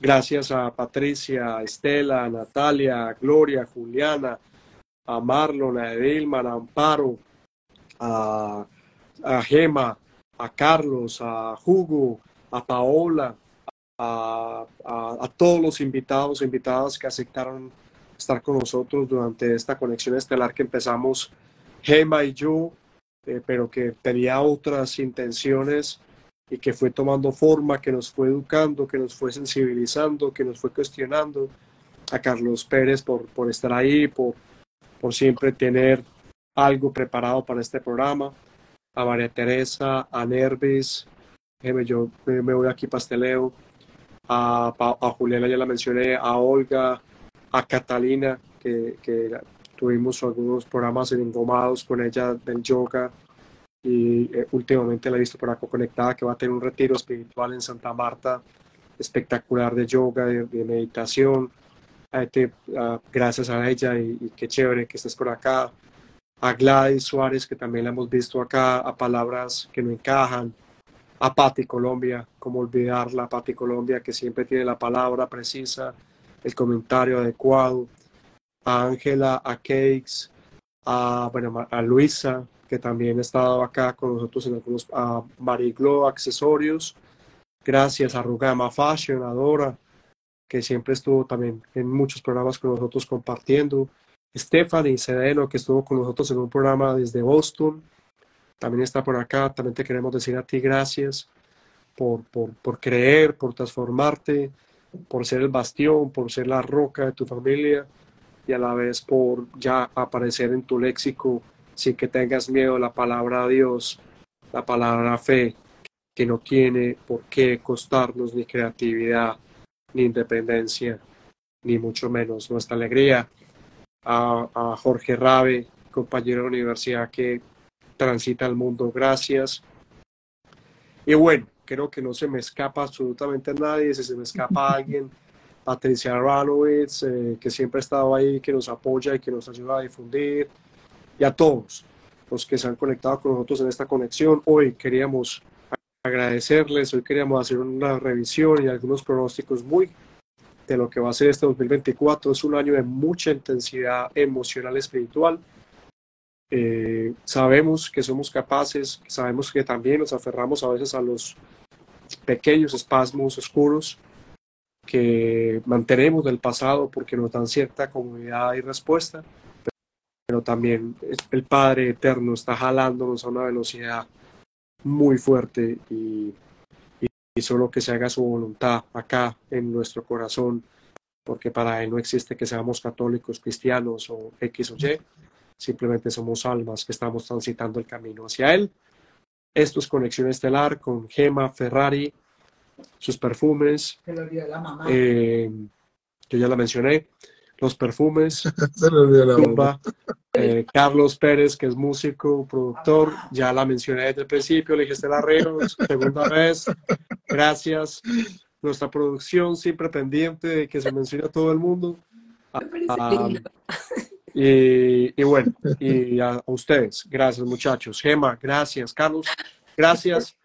Speaker 1: gracias a Patricia, a Estela, a Natalia, a Gloria, a Juliana, a Marlon, a Edilman, a Amparo, a a Gema, a Carlos, a Hugo, a Paola, a, a, todos los invitados e invitadas que aceptaron estar con nosotros durante esta conexión estelar que empezamos Gema y yo, eh, pero que tenía otras intenciones y que fue tomando forma, que nos fue educando, que nos fue sensibilizando, que nos fue cuestionando. A Carlos Pérez por, por estar ahí, por, por siempre tener algo preparado para este programa. A María Teresa, a Nervis, yo me voy aquí pasteleo, a, a Juliana ya la mencioné, a Olga, a Catalina, que, que tuvimos algunos programas en engomados con ella del yoga y eh, últimamente la he visto por acá conectada que va a tener un retiro espiritual en Santa Marta espectacular de yoga, de, meditación. Este, uh, gracias a ella y, qué chévere que estés por acá. A Gladys Suárez, que también la hemos visto acá, a palabras que no encajan. A Patti Colombia, como olvidarla, Patti Colombia, que siempre tiene la palabra precisa, el comentario adecuado. A Ángela, a Cakes, a, bueno, a Luisa, que también ha estado acá con nosotros en algunos, a Mariglo Accesorios, gracias a Rugama Fashion, que siempre estuvo también en muchos programas con nosotros compartiendo, Stephanie Sedeno, que estuvo con nosotros en un programa desde Boston, también está por acá, también te queremos decir a ti gracias por, por, por creer, por transformarte, por ser el bastión, por ser la roca de tu familia y a la vez por ya aparecer en tu léxico sin que tengas miedo la palabra Dios, la palabra fe, que no tiene por qué costarnos ni creatividad, ni independencia, ni mucho menos nuestra alegría. A, a Jorge Rabe, compañero de la universidad que transita el mundo, gracias. Y bueno, creo que no se me escapa absolutamente a nadie, si se me escapa a alguien, Patricia Aronowitz, eh, que siempre ha estado ahí, que nos apoya y que nos ayuda a difundir, y a todos los que se han conectado con nosotros en esta conexión. Hoy queríamos agradecerles, hoy queríamos hacer una revisión y algunos pronósticos muy de lo que va a ser este 2024. Es un año de mucha intensidad emocional, espiritual. Eh, sabemos que somos capaces, sabemos que también nos aferramos a veces a los pequeños espasmos oscuros que mantenemos del pasado porque nos dan cierta comodidad y respuesta pero también el Padre Eterno está jalándonos a una velocidad muy fuerte y, y, solo que se haga su voluntad acá en nuestro corazón, porque para Él no existe que seamos católicos, cristianos o X o Y, simplemente somos almas que estamos transitando el camino hacia Él. Esto es Conexión Estelar con Gema Ferrari, sus perfumes. Eh, yo ya la mencioné los perfumes. Eh, Carlos Pérez, que es músico, productor, ya la mencioné desde el principio, le dije Estela Ríos, segunda vez. Gracias. Nuestra producción siempre pendiente de que se mencione a todo el mundo. Ah, y, bueno, y a, ustedes, gracias muchachos. Gema, gracias. Carlos, gracias.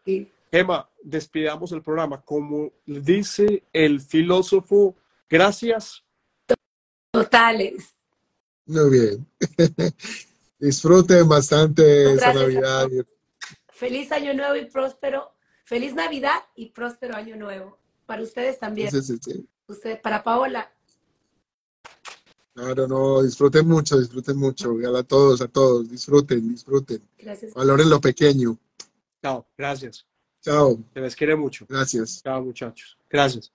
Speaker 1: Gema, despidamos el programa. Como dice el filósofo, gracias
Speaker 2: totales.
Speaker 3: Muy bien. Disfruten bastante esa Navidad.
Speaker 2: Feliz año nuevo y próspero. Feliz Navidad y próspero año nuevo. Para ustedes también.
Speaker 3: Sí, sí, sí.
Speaker 2: Usted, para Paola.
Speaker 3: Claro, no, disfruten mucho, disfruten mucho. A todos, a todos, disfruten, disfruten.
Speaker 2: Gracias.
Speaker 3: Valoren lo pequeño.
Speaker 1: Chao, gracias.
Speaker 3: Chao.
Speaker 1: Se les quiere mucho.
Speaker 3: Gracias.
Speaker 1: Chao, muchachos. Gracias.